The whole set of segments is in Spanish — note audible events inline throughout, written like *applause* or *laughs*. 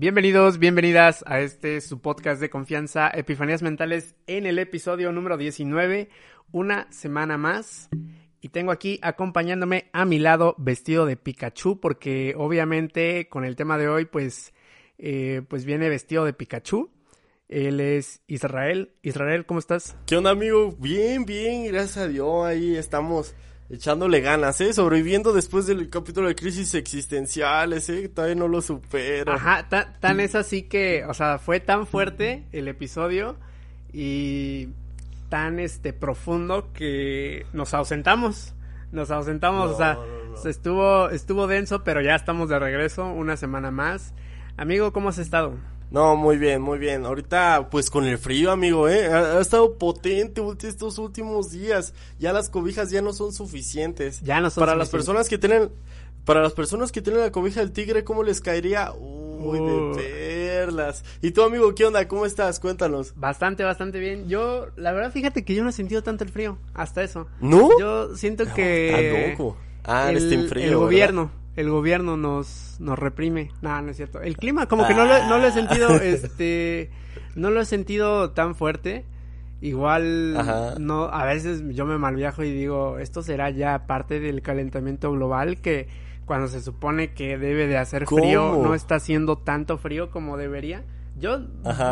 Bienvenidos, bienvenidas a este su podcast de confianza, Epifanías Mentales, en el episodio número 19, una semana más. Y tengo aquí acompañándome a mi lado vestido de Pikachu, porque obviamente con el tema de hoy, pues, eh, pues viene vestido de Pikachu. Él es Israel. Israel, ¿cómo estás? ¿Qué onda, amigo? Bien, bien, gracias a Dios. Ahí estamos echándole ganas, ¿eh? Sobreviviendo después del capítulo de crisis existenciales, ¿eh? Todavía no lo supero. Ajá, tan, es así que, o sea, fue tan fuerte el episodio y tan, este, profundo que nos ausentamos. Nos ausentamos, o sea, estuvo, estuvo denso, pero ya estamos de regreso una semana más. Amigo, ¿cómo has estado? No, muy bien, muy bien. Ahorita, pues con el frío, amigo, ¿eh? Ha, estado potente estos últimos días. Ya las cobijas ya no son suficientes. Ya no son Para las personas que tienen, para las personas que tienen la cobija del tigre, ¿cómo les caería? Uy, de perlas. ¿Y tú, amigo, qué onda? ¿Cómo estás? Cuéntanos. Bastante, bastante bien. Yo, la verdad, fíjate que yo no he sentido tanto el frío. Hasta eso. ¿No? Yo siento que... loco. Ah, el, frío, el gobierno el gobierno nos, nos reprime. No, no es cierto. El clima, como que no lo, no lo he sentido, *laughs* este, no lo he sentido tan fuerte. Igual, no, a veces yo me malviajo y digo, esto será ya parte del calentamiento global que cuando se supone que debe de hacer frío, no está haciendo tanto frío como debería. Yo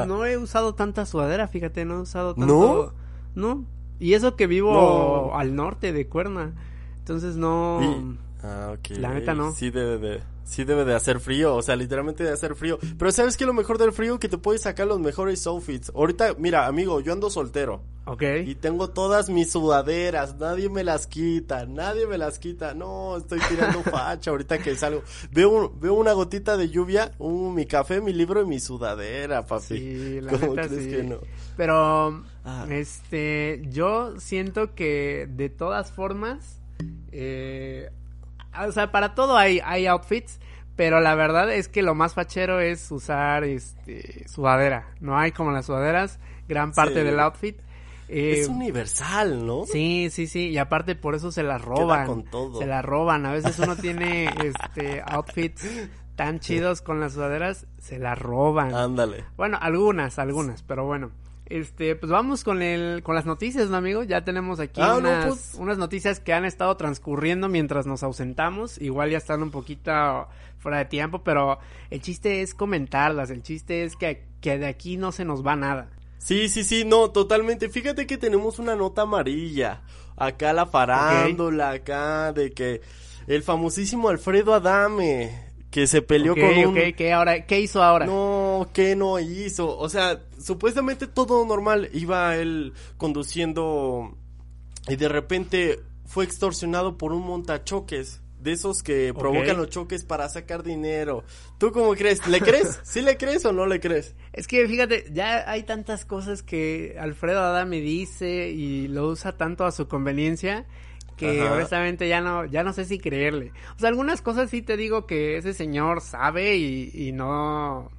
no he usado tanta sudadera, fíjate, no he usado tanto. No. No. Y eso que vivo al norte de Cuerna. Entonces no. Ah, ok. La neta no. Sí debe de, sí debe de hacer frío, o sea, literalmente de hacer frío. Pero ¿sabes qué lo mejor del frío? Que te puedes sacar los mejores outfits. Ahorita, mira, amigo, yo ando soltero. Ok. Y tengo todas mis sudaderas, nadie me las quita, nadie me las quita. No, estoy tirando *laughs* facha ahorita que salgo. Veo, veo una gotita de lluvia, un, mi café, mi libro y mi sudadera, papi. Sí, la neta sí. que no? Pero, ah. este, yo siento que de todas formas, eh, o sea, para todo hay, hay outfits, pero la verdad es que lo más fachero es usar este sudadera. No hay como las sudaderas, gran parte del outfit. es eh, universal, ¿no? Sí, sí, sí, y aparte por eso se la roban. con todo. Se la roban. A veces uno tiene este outfits tan chidos con las sudaderas, se la roban. Ándale. Bueno, algunas, algunas, pero bueno. Este, pues vamos con el, con las noticias, ¿no, amigo? Ya tenemos aquí ah, unas, pues. unas noticias que han estado transcurriendo mientras nos ausentamos. Igual ya están un poquito fuera de tiempo, pero el chiste es comentarlas. El chiste es que, que de aquí no se nos va nada. Sí, sí, sí, no, totalmente. Fíjate que tenemos una nota amarilla. Acá la farándula, acá de que el famosísimo Alfredo Adame que se peleó con un... Ok, ¿qué, ahora, ¿qué hizo ahora? No, ¿qué no hizo? O sea, supuestamente todo normal. Iba él conduciendo y de repente fue extorsionado por un montachoques. De esos que provocan los choques para sacar dinero. ¿Tú cómo crees? ¿Le crees? *laughs* ¿Sí le crees o no le crees? Es que fíjate, ya hay tantas cosas que Alfredo Ada me dice y lo usa tanto a su conveniencia que honestamente ya no, ya no sé si creerle. O sea, algunas cosas sí te digo que ese señor sabe y, y no,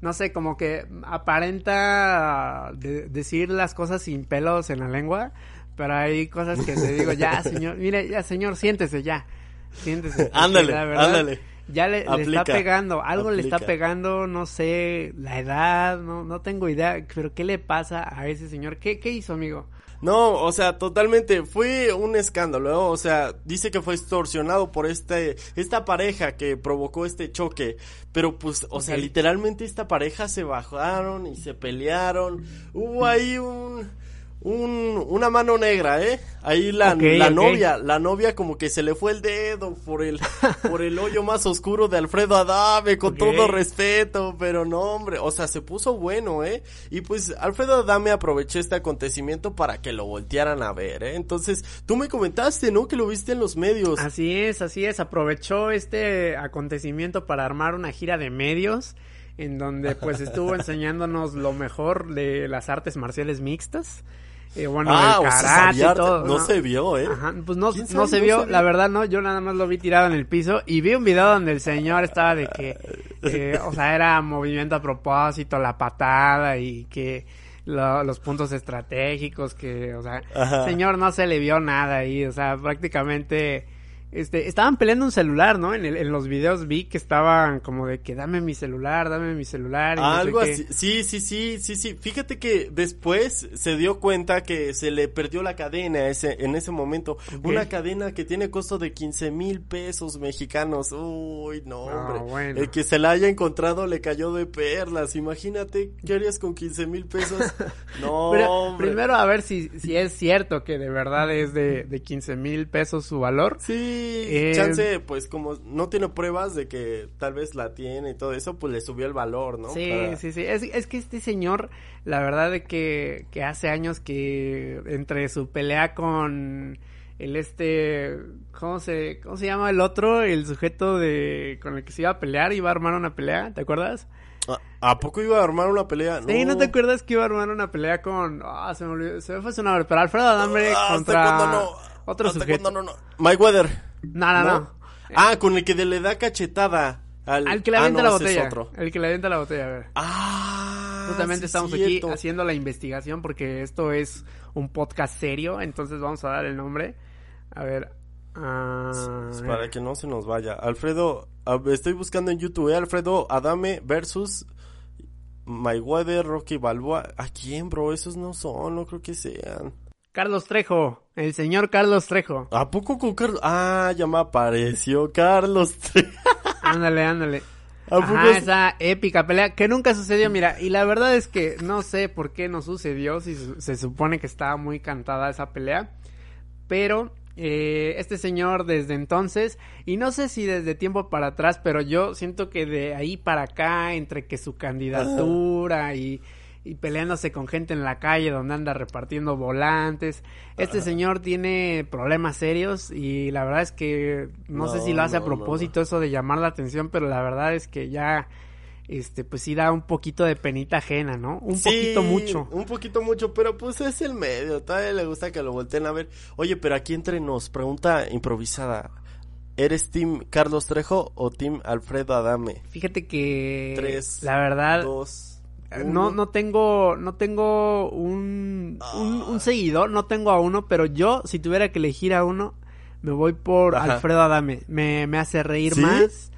no sé, como que aparenta decir las cosas sin pelos en la lengua, pero hay cosas que te digo, ya señor, mire, ya señor, siéntese ya, siéntese. *laughs* ándale, ándale. Ya le, está pegando, algo le está pegando, no sé, la edad, no, no tengo idea, pero ¿qué le pasa a ese señor? ¿Qué, qué hizo, amigo? No, o sea, totalmente, fue un escándalo, o sea, dice que fue extorsionado por este, esta pareja que provocó este choque, pero pues, o sea, literalmente esta pareja se bajaron y se pelearon, hubo ahí un, un, una mano negra, ¿eh? Ahí la, la novia, la novia como que se le fue el dedo por el, *laughs* por el hoyo más oscuro de Alfredo Adame, con todo respeto, pero no, hombre, o sea, se puso bueno, ¿eh? Y pues Alfredo Adame aprovechó este acontecimiento para que lo voltearan a ver, ¿eh? Entonces, tú me comentaste, ¿no? Que lo viste en los medios. Así es, así es, aprovechó este acontecimiento para armar una gira de medios en donde pues estuvo *laughs* enseñándonos lo mejor de las artes marciales mixtas. Eh, bueno, ah, el karate y todo. No, se vio, ¿eh? Ajá, pues no, no se vio, la verdad no, yo nada más lo vi tirado en el piso y vi un video donde el señor estaba de que, eh, o sea, era movimiento a propósito, la patada y que los puntos estratégicos, que, o sea, señor no se le vio nada ahí, o sea, prácticamente este, estaban peleando un celular, ¿no? En, el, en los videos vi que estaban como de que dame mi celular, dame mi celular. Y Algo así. Sí, sí, sí, sí, sí. Fíjate que después se dio cuenta que se le perdió la cadena ese, en ese momento. Una cadena que tiene costo de 15 mil pesos mexicanos. Uy, no, ah, hombre. El que se la haya encontrado le cayó de perlas. Imagínate, ¿qué harías con 15 mil pesos? *laughs* No, hombre. Primero a ver si, si es cierto que de verdad es de, de 15 mil pesos su valor. Sí eh, chance, pues como no tiene pruebas de que tal vez la tiene y todo eso, pues le subió el valor, ¿no? Sí, sí, sí. Es, es, que este señor, la verdad de que, que hace años que entre su pelea con el este, ¿cómo se, cómo se llama el otro? El sujeto de, con el que se iba a pelear, iba a armar una pelea, ¿te acuerdas? ¿A, poco iba a armar una pelea? No. Sí, ¿no te acuerdas que iba a armar una pelea con, ah, se me olvidó, se me fue su nombre, pero Alfredo Adambre ah, contra no? otro sujeto. No, no, Mike No, no, no. Ah, con el que le da cachetada. Al, que le ah, avienta la botella. El que le avienta la botella, a ver. Ah. Justamente estamos aquí haciendo la investigación porque esto es un podcast serio, entonces vamos a dar el nombre. A ver. Ah, para que no se nos vaya. Alfredo, estoy buscando en YouTube, ¿eh? Alfredo Adame versus Mayweather, Rocky Balboa. ¿A quién, bro? Esos no son, no creo que sean. Carlos Trejo, el señor Carlos Trejo. ¿A poco con Carlos? Ah, ya me apareció Carlos Trejo. *laughs* ándale, ándale. Ajá, esa épica pelea que nunca sucedió, mira, y la verdad es que no sé por qué no sucedió, si se supone que estaba muy cantada esa pelea, pero eh, este señor desde entonces, y no sé si desde tiempo para atrás, pero yo siento que de ahí para acá, entre que su candidatura y y peleándose con gente en la calle donde anda repartiendo volantes. Este señor tiene problemas serios y la verdad es que no, sé si lo hace a propósito eso de llamar la atención, pero la verdad es que ya este pues sí da un poquito de penita ajena, ¿no? Un poquito mucho. Un poquito mucho, pero pues es el medio, todavía le gusta que lo volteen a ver. Oye, pero aquí entre nos, pregunta improvisada. ¿Eres Team Carlos Trejo o Team Alfredo Adame? Fíjate que Tres, la verdad dos no, no tengo, no tengo un, un, seguidor, no tengo a uno, pero yo, si tuviera que elegir a uno, me voy por Alfredo Adame. Me, me hace reír más.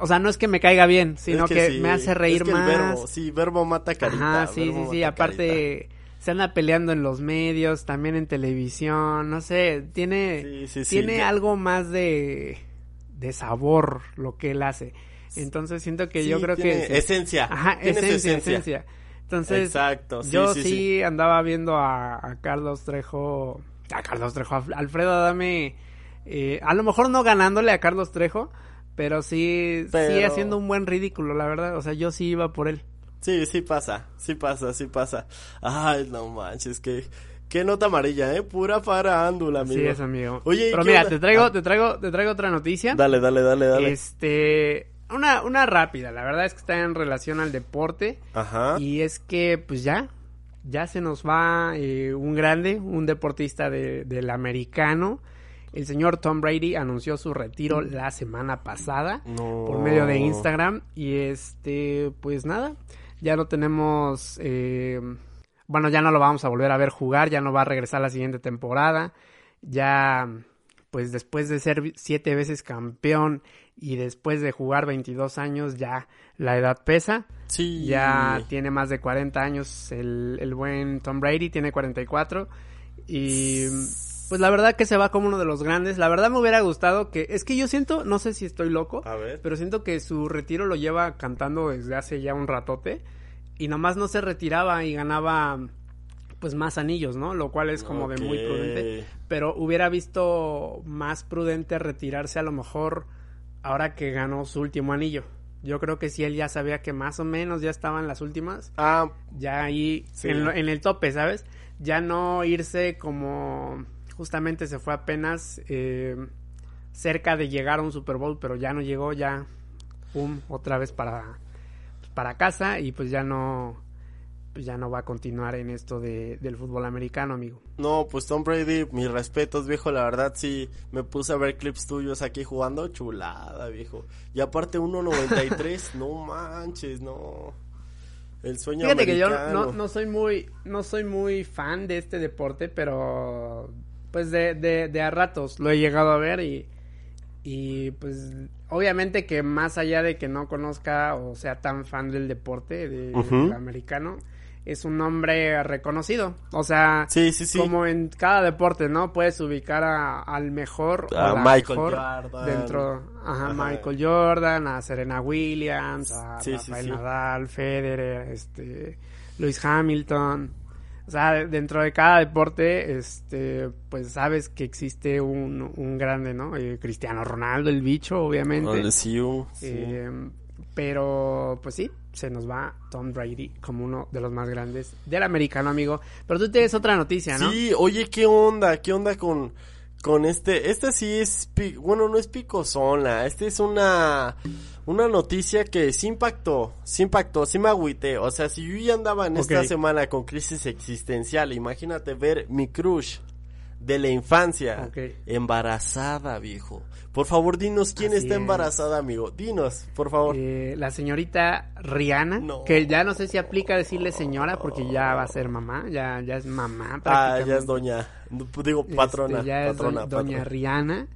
O sea, no es que me caiga bien, sino que, me hace reír más. Verbo, sí, verbo mata carita. Ajá, sí, sí, sí. Aparte, se anda peleando en los medios, también en televisión, no sé, tiene, tiene algo más de, de sabor lo que él hace. Entonces siento que yo creo que... Esencia. Ajá, esencia, esencia, Entonces, Exacto, yo sí, andaba viendo a, Carlos Trejo, a Carlos Trejo, Alfredo Adame, eh, a lo mejor no ganándole a Carlos Trejo, pero sí, sí haciendo un buen ridículo, la verdad. O sea, yo sí iba por él. Sí, sí pasa, sí pasa, sí pasa. Ay, no manches, que... Qué nota amarilla, ¿eh? Pura farándula, amigo. Sí, es amigo. Oye, Pero mira, te traigo, ah. te traigo, te traigo otra noticia. Dale, dale, dale, dale. Este, una, una rápida, la verdad es que está en relación al deporte. Ajá. Y es que, pues ya, ya se nos va eh, un grande, un deportista del americano. El señor Tom Brady anunció su retiro la semana pasada por medio de Instagram. Y este, pues nada, ya no tenemos. Eh, bueno, ya no lo vamos a volver a ver jugar, ya no va a regresar la siguiente temporada. Ya, pues después de ser siete veces campeón y después de jugar 22 años ya la edad pesa. Sí. Ya tiene más de 40 años el, el buen Tom Brady, tiene 44 y pues la verdad que se va como uno de los grandes. La verdad me hubiera gustado que es que yo siento, no sé si estoy loco, pero siento que su retiro lo lleva cantando desde hace ya un ratote y nomás no se retiraba y ganaba pues más anillos, ¿no? Lo cual es como de muy prudente, pero hubiera visto más prudente retirarse a lo mejor ahora que ganó su último anillo. Yo creo que si él ya sabía que más o menos ya estaban las últimas. Ah, ya ahí en, el tope, ¿sabes? Ya no irse como justamente se fue apenas eh, cerca de llegar a un Super Bowl, pero ya no llegó, ya, pum, otra vez para, para casa y pues ya no, pues ya no va a continuar en esto de, del fútbol americano, amigo. No, pues Tom Brady, mis respetos, viejo, la verdad sí, me puse a ver clips tuyos aquí jugando, chulada, viejo. Y aparte 1.93, *laughs* no manches, no. El sueño Fíjate que yo no, no, soy muy, no soy muy fan de este deporte, pero pues de, de, de a ratos lo he llegado a ver y, Y pues obviamente que más allá de que no conozca o sea tan fan del deporte de, del americano, es un nombre reconocido. O sea, sí, sí, sí. como en cada deporte, ¿no? Puedes ubicar a, al mejor a Michael Jordan. dentro, ajá, Michael Jordan, a Serena Williams, a Rafael Nadal, Federer, este, Lewis Hamilton. O sea, dentro de cada deporte, este, pues sabes que existe un, un grande, ¿no? Eh, Cristiano Ronaldo, el bicho, obviamente. sí. Eh, pero, pues sí, se nos va Tom Brady como uno de los más grandes del americano, amigo. Pero tú tienes otra noticia, ¿no? Sí, oye, ¿qué onda? ¿Qué onda con, con este? Este sí es, bueno, no es picosona, este es una, una noticia que sí impactó, sí impactó, sí me agüité. O sea, si yo ya andaba en esta semana con crisis existencial, imagínate ver mi crush de la infancia embarazada, viejo. Por favor, dinos quién está embarazada, amigo. Dinos, por favor. Eh, la señorita Rihanna, que ya no sé si aplica decirle señora porque ya va a ser mamá, ya, ya es mamá. Ah, ya es doña, digo este, patrona. ya es doña Rihanna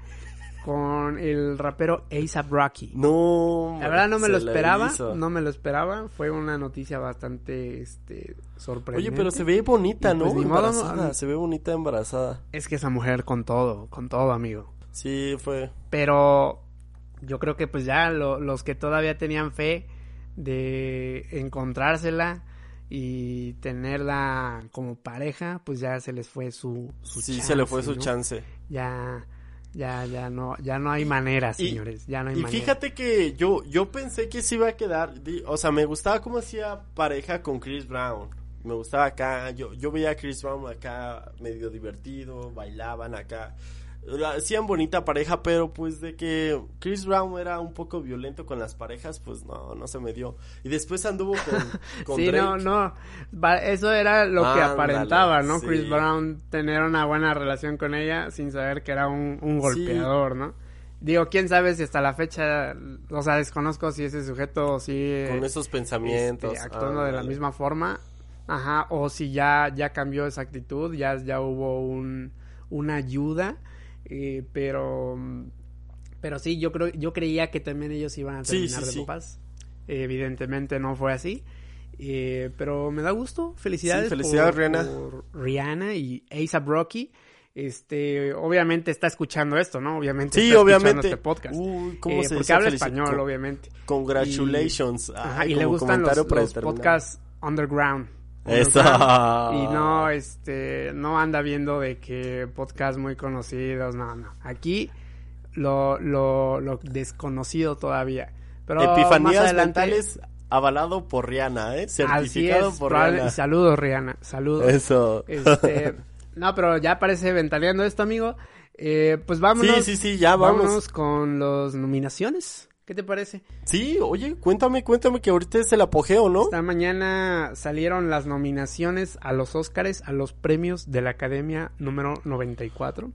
con el rapero A$AP Rocky. No, la verdad no me lo esperaba, no me lo esperaba, fue una noticia bastante este sorprendente. Oye, pero se ve bonita, ¿no? Pues, embarazada, se ve bonita embarazada. Es que esa mujer con todo, con todo, amigo. Sí, fue. Pero yo creo que pues ya los que todavía tenían fe de encontrársela y tenerla como pareja, pues ya se les fue su, su sí, se le fue su chance. Ya, ya, ya no, ya no hay manera, señores, ya no hay y fíjate que yo, yo pensé que se iba a quedar, o sea, me gustaba cómo hacía pareja con Chris Brown. Me gustaba acá, yo, yo veía a Chris Brown acá medio divertido, bailaban acá hacían bonita pareja, pero pues de que Chris Brown era un poco violento con las parejas, pues no, no se me dio. Y después anduvo con, *laughs* sí, no, no, eso era lo que aparentaba, ¿no? Chris Brown tener una buena relación con ella sin saber que era un, golpeador, ¿no? Digo, quién sabe si hasta la fecha, o sea, desconozco si ese sujeto sí... Con esos pensamientos. Este, actuando de la misma forma, ajá, o si ya, ya cambió esa actitud, ya, ya hubo un, una ayuda eh, pero, pero sí, yo creo, yo creía que también ellos iban a terminar de papás. evidentemente no fue así. Eh, pero me da gusto. Felicidades, felicidades por, Rihanna. Rihanna y A$AP Rocky. Este, obviamente está escuchando esto, ¿no? Obviamente. Sí, obviamente. Este podcast. Eh, porque habla español, obviamente. Congratulations. Y, le gustan los, los podcasts underground. Eso. Y no, este, no anda viendo de que podcast muy conocidos, no, no. Aquí lo, lo, lo desconocido todavía. Pero Epifanías mentales avalado por Rihanna, ¿eh? Certificado por Rihanna. Saludos, Rihanna. Saludos. Eso. Este, *laughs* no, pero ya parece ventaleando esto, amigo. Eh, pues vámonos. Sí, sí, sí, ya vamos. Vámonos con las nominaciones. ¿Qué te parece? Sí, oye, cuéntame, cuéntame que ahorita es el apogeo, ¿no? Esta mañana salieron las nominaciones a los Óscares, a los premios de la Academia número 94.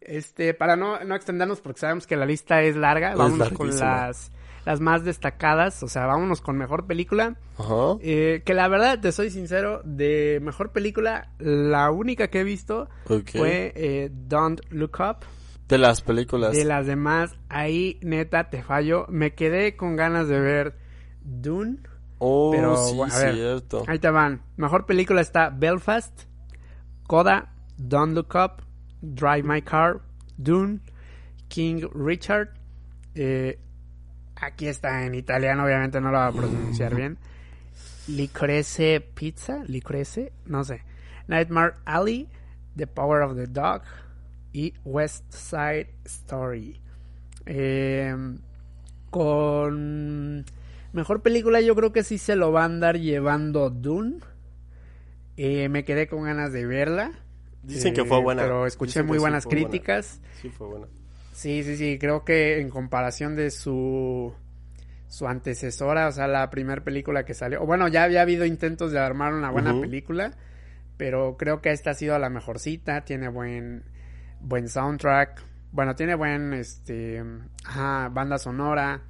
Este, para no, no extendernos porque sabemos que la lista es larga, vamos con las, las más destacadas, o sea, vámonos con mejor película. Ajá. Eh, que la verdad, te soy sincero, de mejor película, la única que he visto fue eh, Don't Look Up. De las películas. De las demás, ahí neta te fallo. Me quedé con ganas de ver Dune. Oh, pero, sí, cierto. Ahí te van. Mejor película está Belfast, Coda, Don't Look Up, Drive My Car, Dune, King Richard. Eh, aquí está en italiano, obviamente no lo voy a pronunciar bien. Licorice Pizza, Licorice, no sé. Nightmare Alley, The Power of the Dog, y West Side Story. Em, con mejor película yo creo que sí se lo va a andar llevando Dune. Eh, me quedé con ganas de verla. Dicen que fue eh, buena. Pero escuché muy buenas críticas. Sí, fue buena. Sí, sí, sí. Creo que en comparación de su su antecesora, o sea, la primera película que salió. O bueno, ya había habido intentos de armar una buena película, pero creo que esta ha sido la mejorcita. Tiene buen buen soundtrack. Bueno, tiene buen, este, ajá, banda sonora,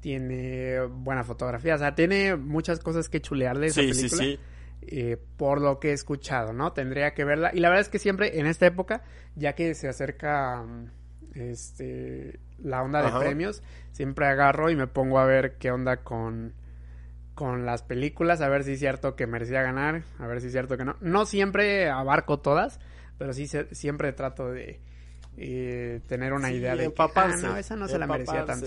tiene buena fotografía, o sea, tiene muchas cosas que chulearle esa película. Sí, sí. Eh, por lo que he escuchado, ¿no? Tendría que verla. Y la verdad es que siempre en esta época, ya que se acerca este, la onda de premios, siempre agarro y me pongo a ver qué onda con, con las películas, a ver si es cierto que merecía ganar, a ver si es cierto que no. No siempre abarco todas, pero sí siempre trato de eh, tener una idea de que, ah, no, esa no se la merecía tanto.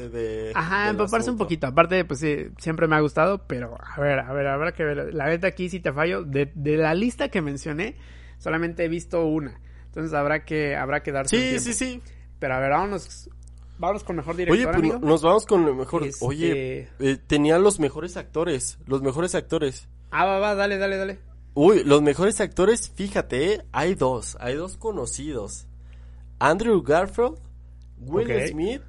Ajá, empaparse un poquito. Aparte, pues sí, siempre me ha gustado, pero a ver, a ver, habrá que ver. La verdad aquí sí te fallo. De, de la lista que mencioné, solamente he visto una. Entonces habrá que, habrá que darse Sí, sí, sí. Pero a ver, vámonos, vámonos con mejor director. Oye, pues nos vamos con lo mejor. Este Oye, eh, tenían los mejores actores. Los mejores actores. Ah, va, va, dale, dale, dale. Uy, los mejores actores, fíjate, eh, hay dos, hay dos conocidos. Andrew Garfield, Will Smith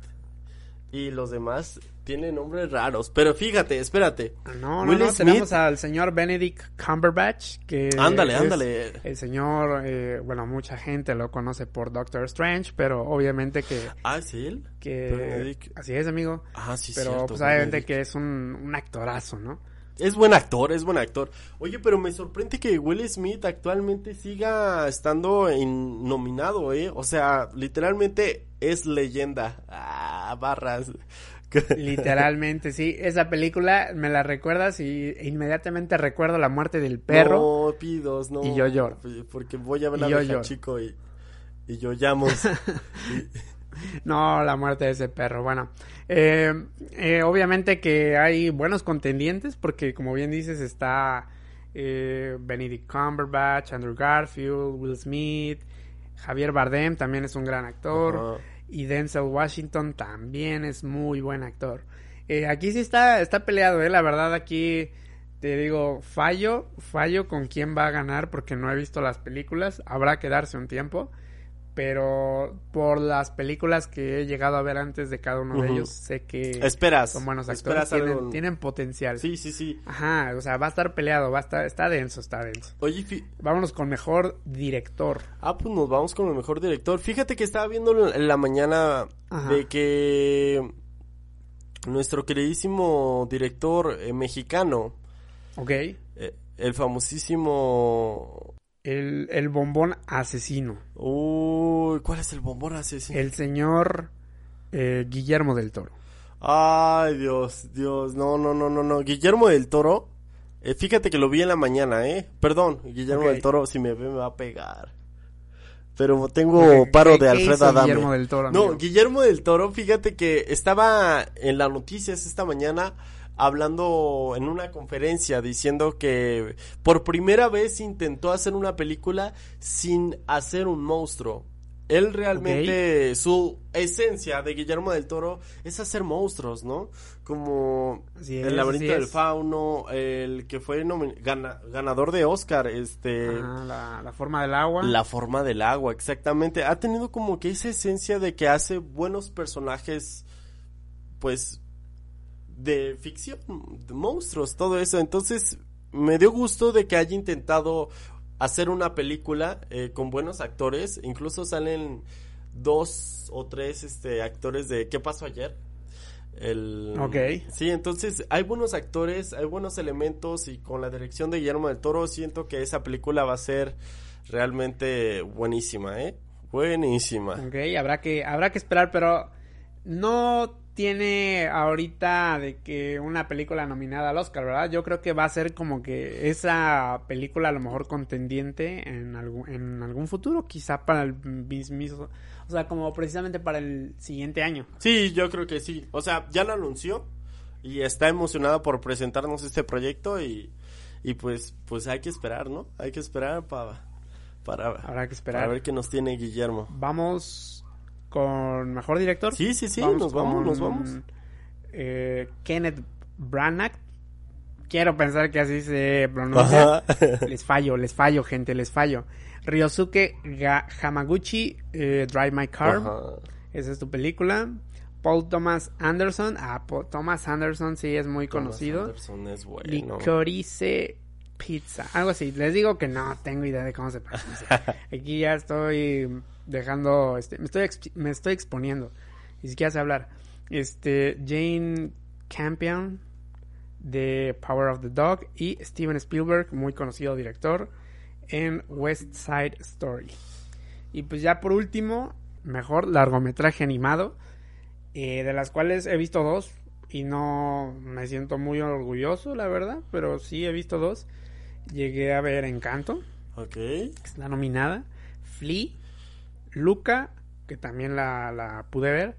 y los demás tienen nombres raros. Pero fíjate, espérate. No, no, no, tenemos al señor Benedict Cumberbatch, que ándale, ándale. El señor, eh, bueno, mucha gente lo conoce por Doctor Strange, pero obviamente que... Ah, ¿sí él? Que, así es, amigo. Ah, sí, Pero pues obviamente que es un, un actorazo, ¿no? Es buen actor, es buen actor. Oye, pero me sorprende que Will Smith actualmente siga estando en nominado, ¿eh? O sea, literalmente es leyenda. Ah, barras. *laughs* Literalmente, sí. Esa película me la recuerdas y inmediatamente recuerdo la muerte del perro. No, pidos, no. Y yo lloro. Porque voy a ver a chico y, y yo llamo. *laughs* *laughs* no, la muerte de ese perro. Bueno, eh, eh, obviamente que hay buenos contendientes porque, como bien dices, está eh, Benedict Cumberbatch, Andrew Garfield, Will Smith, Javier Bardem también es un gran actor y Denzel Washington también es muy buen actor. Eh, aquí sí está, está peleado, eh, la verdad aquí te digo, fallo, fallo con quién va a ganar porque no he visto las películas, habrá que darse un tiempo pero por las películas que he llegado a ver antes de cada uno de ellos, sé que esperas, son buenos actores, tienen, tienen, potencial. Sí, sí, sí. Ajá, o sea, va a estar peleado, va a estar, está denso, está denso. Oye, vámonos con mejor director. Ah, pues nos vamos con el mejor director. Fíjate que estaba viendo en la mañana de que nuestro queridísimo director eh, mexicano, ok, eh, el famosísimo el, el bombón asesino. Uy, ¿cuál es el bombón asesino? El señor eh, Guillermo del Toro. Ay, Dios, Dios, no, no, no, no, no. Guillermo del Toro, eh, fíjate que lo vi en la mañana, ¿eh? Perdón, Guillermo del Toro, si me ve me va a pegar. Pero tengo paro de Alfred Adame. Guillermo del Toro, No, Guillermo del Toro, fíjate que estaba en las noticias esta mañana hablando en una conferencia diciendo que por primera vez intentó hacer una película sin hacer un monstruo. Él realmente, su esencia de Guillermo del Toro es hacer monstruos, ¿no? Como el laberinto del fauno, el que fue ganador de Oscar, este... la, la, forma del agua. La forma del agua, exactamente. Ha tenido como que esa esencia de que hace buenos personajes, pues, de ficción, de monstruos, todo eso. Entonces, me dio gusto de que haya intentado hacer una película eh, con buenos actores. Incluso salen dos o tres este, actores de ¿Qué pasó ayer? El... Ok. Sí, entonces hay buenos actores, hay buenos elementos y con la dirección de Guillermo del Toro siento que esa película va a ser realmente buenísima, ¿eh? Buenísima. Ok, habrá que, habrá que esperar, pero no tiene ahorita de que una película nominada al Oscar, ¿verdad? Yo creo que va a ser como que esa película a lo mejor contendiente en algún, en algún futuro, quizá para el mismo, o sea, como precisamente para el siguiente año. Sí, yo creo que sí. O sea, ya lo anunció y está emocionado por presentarnos este proyecto y, y pues, pues hay que esperar, ¿no? Hay que esperar para, para, Habrá que esperar. para ver qué nos tiene Guillermo. Vamos con mejor director. Sí, sí, sí, nos vamos, nos vamos. Eh, Kenneth Branagh. Quiero pensar que así se pronuncia. *laughs* les fallo, les fallo, gente, les fallo. Ryosuke Hamaguchi, eh, Drive My Car. Esa es tu película. Paul Thomas Anderson. Ah, Paul Thomas Anderson sí es muy conocido. Anderson es bueno. Licorice Pizza. Algo así. Les digo que no tengo idea de cómo se pronuncia. *laughs* Aquí ya estoy dejando, este, me estoy, me estoy exponiendo, ni siquiera sé hablar. Este, Jane Campion de Power of the Dog y Steven Spielberg, muy conocido director, en West Side Story. Y pues ya por último, mejor largometraje animado, eh, de las cuales he visto dos y no me siento muy orgulloso, la verdad, pero sí he visto dos. Llegué a ver Encanto, ok, que está nominada, Flea, Luca, que también la, la pude ver,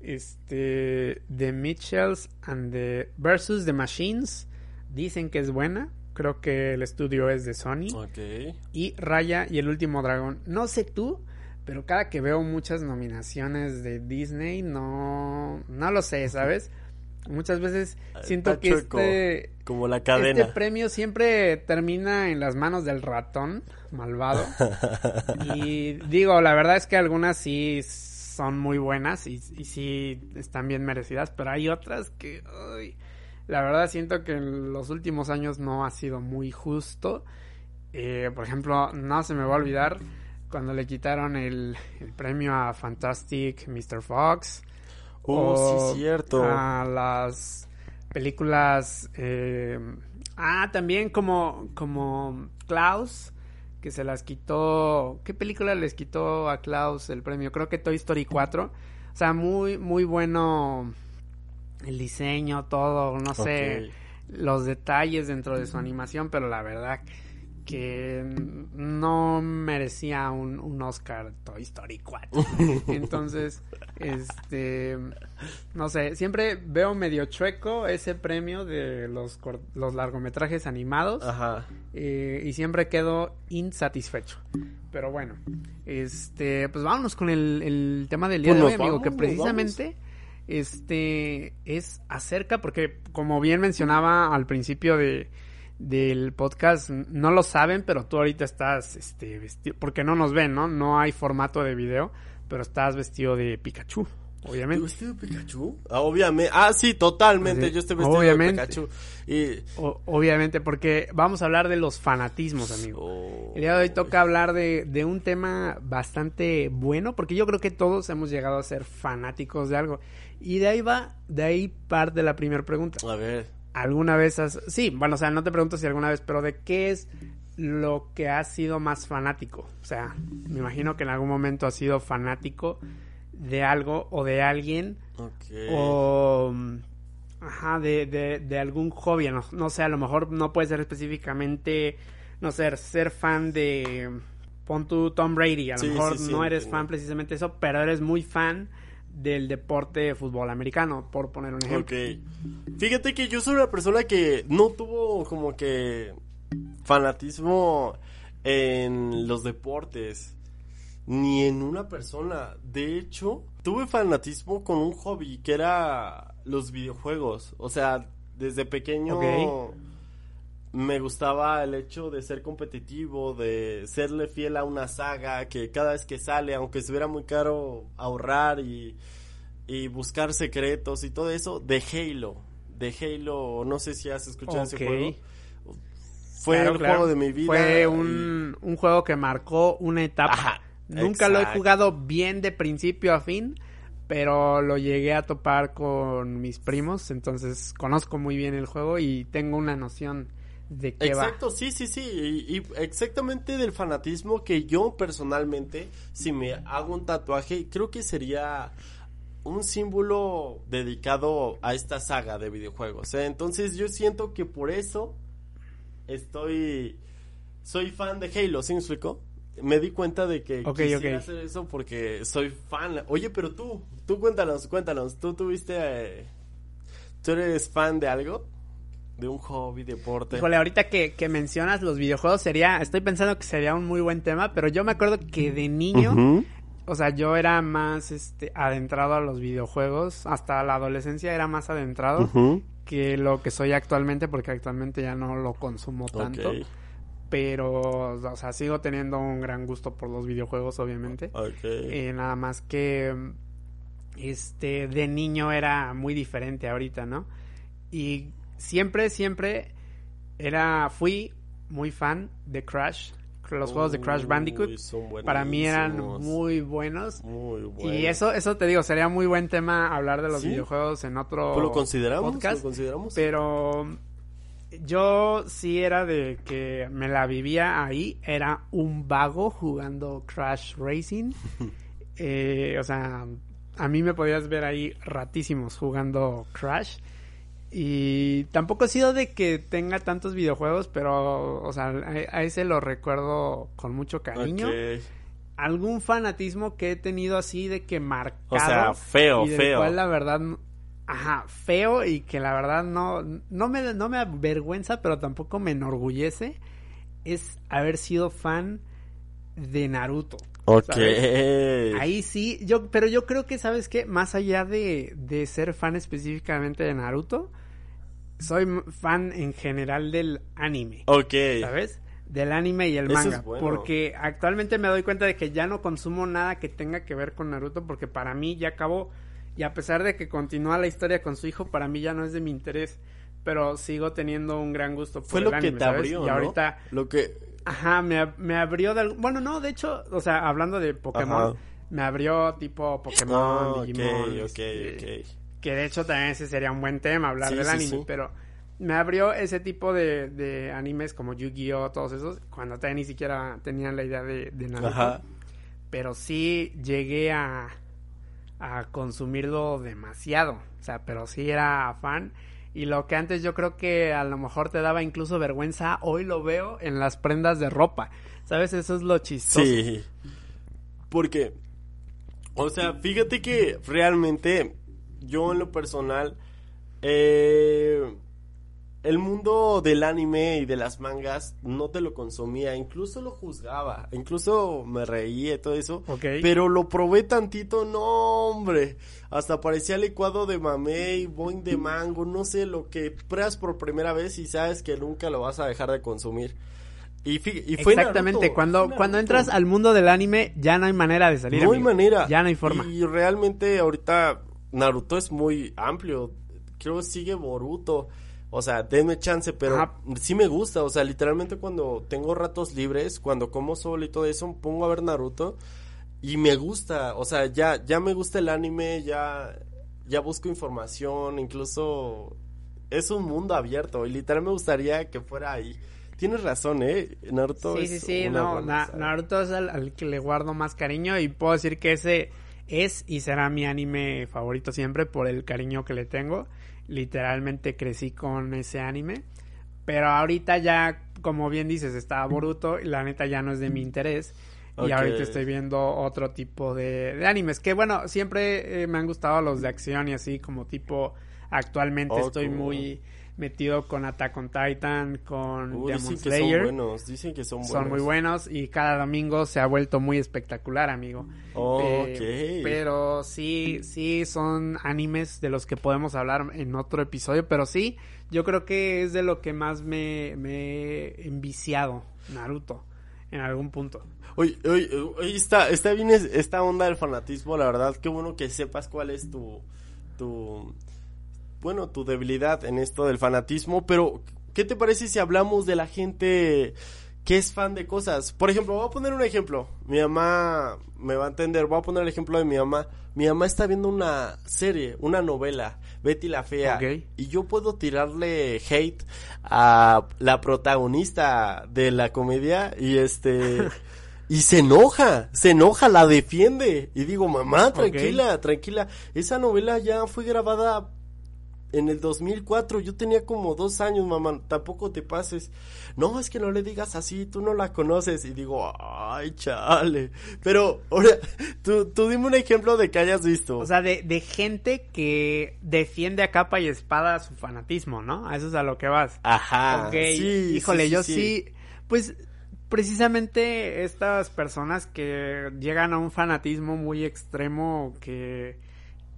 este, The Mitchells and the versus the Machines, dicen que es buena, creo que el estudio es de Sony. ok. Y Raya y el último dragón. No sé tú, pero cada que veo muchas nominaciones de Disney, no, no lo sé, ¿sabes? Muchas veces siento Está que chueco, este, Como la cadena. este premio siempre termina en las manos del ratón malvado. *laughs* y digo, la verdad es que algunas sí son muy buenas y, y sí están bien merecidas, pero hay otras que, la verdad siento que en los últimos años no ha sido muy justo. Eh, por ejemplo, no se me va a olvidar cuando le quitaron el, el premio a Fantastic Mr. Fox. Oh, o sí, cierto. A las películas. eh, ah, también como, como Klaus, que se las quitó. ¿Qué película les quitó a Klaus el premio? Creo que Toy Story 4. O sea, muy, muy bueno el diseño, todo, no sé, los detalles dentro de su animación, pero la verdad que no merecía un, un Oscar Toy Story 4. *laughs* Entonces, este, no sé, siempre veo medio chueco ese premio de los, los largometrajes animados Ajá. eh, y siempre quedo insatisfecho. Pero bueno, este, pues vámonos con el, el tema del día Pues de hoy, amigo, vamos, que precisamente este es acerca, porque como bien mencionaba al principio de del podcast, no lo saben, pero tú ahorita estás, este, vestido, porque no nos ven, ¿no? No hay formato de video, pero estás vestido de Pikachu, ¿Tú obviamente. vestido de Pikachu? Ah, obviamente. Ah, sí, totalmente. Yo estoy vestido obviamente. de Pikachu. Y. O- obviamente, porque vamos a hablar de los fanatismos, amigo. Oh, El día de hoy toca hablar de, de un tema bastante bueno, porque yo creo que todos hemos llegado a ser fanáticos de algo. Y de ahí va, de ahí parte la primera pregunta. A ver. ¿Alguna vez has... Sí, bueno, o sea, no te pregunto si alguna vez, pero ¿de qué es lo que has sido más fanático? O sea, me imagino que en algún momento has sido fanático de algo o de alguien Ok. o ajá de, de, de algún hobby no, no sé a lo mejor no puede ser específicamente no sé ser fan de pon tu Tom Brady a lo Sí, mejor sí, sí, no eres entiendo. fan precisamente de eso pero eres muy fan del deporte de fútbol americano por poner un ejemplo Ok. Fíjate que yo soy una persona que no tuvo como que fanatismo en los deportes. Ni en una persona. De hecho, tuve fanatismo con un hobby que era los videojuegos. O sea, desde pequeño Ok. Me gustaba el hecho de ser competitivo, de serle fiel a una saga, que cada vez que sale, aunque estuviera muy caro ahorrar y, y buscar secretos y todo eso, de Halo. De Halo, no sé si has escuchado ese juego. Fue Claro, el claro. juego de mi vida. fue y- un, un juego que marcó una etapa Ajá, nunca lo he jugado bien de principio a fin pero lo llegué a topar con mis primos, entonces conozco muy bien el juego y tengo una noción de qué va. Exacto, sí, sí, sí. Y, y exactamente del fanatismo que yo personalmente, si me hago un tatuaje, creo que sería un símbolo dedicado a esta saga de videojuegos. ¿eh? Entonces yo siento que por eso estoy... Soy fan de Halo, ¿sí me explico? Me di cuenta de que Ok, quisiera hacer eso porque soy fan. Oye, pero tú, tú cuéntanos, cuéntanos. ¿Tú tuviste... eh, ¿Tú eres fan de algo? ¿De un hobby, deporte? Híjole, ahorita que, que mencionas los videojuegos sería, estoy pensando que sería un muy buen tema, pero yo me acuerdo que de niño, o sea, yo era más este adentrado a los videojuegos, hasta la adolescencia era más adentrado que lo que soy actualmente, porque actualmente ya no lo consumo tanto. Pero, o sea, sigo teniendo un gran gusto por los videojuegos, obviamente. ok. Eh, nada más que este de niño era muy diferente ahorita, ¿no? Y siempre, siempre era, fui muy fan de Crash. Los juegos de Crash Bandicoot para mí eran muy buenos. Muy buenos. Y eso, eso te digo, sería muy buen tema hablar de los ¿Sí? videojuegos en otro ¿Pues lo consideramos? podcast. ¿Lo consideramos? Pero yo sí era de que me la vivía ahí. Era un vago jugando Crash Racing. *laughs* eh, o sea, a mí me podías ver ahí ratísimos jugando Crash. Y tampoco ha sido de que tenga tantos videojuegos, pero, o sea, a, ese lo recuerdo con mucho cariño. Algún fanatismo que he tenido así de que marcado. O sea, feo, y feo. Cual, la verdad, ajá, feo y que la verdad no, no me, no me avergüenza, pero tampoco me enorgullece. Es haber sido fan de Naruto. Ok. Ahí sí, yo, pero yo creo que, ¿sabes qué? Más allá de, de ser fan específicamente de Naruto, soy fan en general del anime. Ok. ¿Sabes? Del anime y el manga. Porque actualmente me doy cuenta de que ya no consumo nada que tenga que ver con Naruto, porque para mí ya acabó. Y a pesar de que continúa la historia con su hijo, para mí ya no es de mi interés. Pero sigo teniendo un gran gusto por Fue lo que te abrió, Y ahorita. Lo que. Ajá, me, me abrió de. Bueno, no, de hecho, o sea, hablando de Pokémon, me abrió tipo Pokémon, oh, Digimon. Ok, este, Que de hecho también ese sería un buen tema, hablar del anime, pero me abrió ese tipo de, de animes como Yu-Gi-Oh, todos esos, cuando todavía ni siquiera tenían la idea de, de Naruto. Pero sí llegué a, a consumirlo demasiado, o sea, pero sí era fan. Y lo que antes yo creo que a lo mejor te daba incluso vergüenza, hoy lo veo en las prendas de ropa. ¿Sabes? Eso es lo chistoso. Sí. Porque, o sea, fíjate que realmente yo en lo personal, eh, el mundo del anime y de las mangas no te lo consumía, incluso lo juzgaba, incluso me reía y todo eso, pero lo probé tantito, no hombre, hasta parecía licuado de mamey, boing de mango, no sé, lo que pruebas por primera vez y sabes que nunca lo vas a dejar de consumir. Y, fue Exactamente, cuando, cuando entras al mundo del anime ya no hay manera de salir. No hay manera. Ya no hay forma. Y realmente ahorita Naruto es muy amplio, creo que sigue Boruto. O sea, denme chance, pero sí me gusta. O sea, literalmente cuando tengo ratos libres, cuando como solo y todo eso, pongo a ver Naruto y me gusta. O sea, ya, ya me gusta el anime, ya, ya busco información, incluso es un mundo abierto y literal me gustaría que fuera ahí. Tienes razón, ¿eh? Naruto sí, Sí, sí, no, Naruto es al que le guardo más cariño y puedo decir que ese es y será mi anime favorito siempre por el cariño que le tengo literalmente crecí con ese anime. Pero ahorita ya, como bien dices, está Boruto y la neta ya no es de mi interés. Y ahorita estoy viendo otro tipo de, animes. Que bueno, siempre eh, me han gustado los de acción y así como tipo... Actualmente oh, estoy muy metido con Attack on Titan, con uh, Demon Slayer. son buenos, dicen que son buenos. Son muy buenos y cada domingo se ha vuelto muy espectacular, amigo. Eh, pero sí, sí son animes de los que podemos hablar en otro episodio, pero sí, yo creo que es de lo que más me, me he enviciado, Naruto, en algún punto. Oye, oye, oye, está, está bien esta onda del fanatismo, la verdad, qué bueno que sepas cuál es tu, tu, bueno, tu debilidad en esto del fanatismo, pero ¿qué te parece si hablamos de la gente que es fan de cosas? Por ejemplo, voy a poner un ejemplo. Mi mamá me va a entender, voy a poner el ejemplo de mi mamá. Mi mamá está viendo una serie, una novela, Betty la Fea, y yo puedo tirarle hate a la protagonista de la comedia y este... *laughs* Y se enoja, se enoja, la defiende. Y digo, mamá, tranquila, tranquila. Esa novela ya fue grabada en el 2004, yo tenía como dos años, mamá, tampoco te pases. No, es que no le digas así, tú no la conoces. Y digo, ay, chale. Pero, ahora, tú, tú dime un ejemplo de que hayas visto. O sea, de, de gente que defiende a capa y espada su fanatismo, ¿no? A eso es a lo que vas. Ajá. Sí, híjole, yo sí, pues precisamente estas personas que llegan a un fanatismo muy extremo que,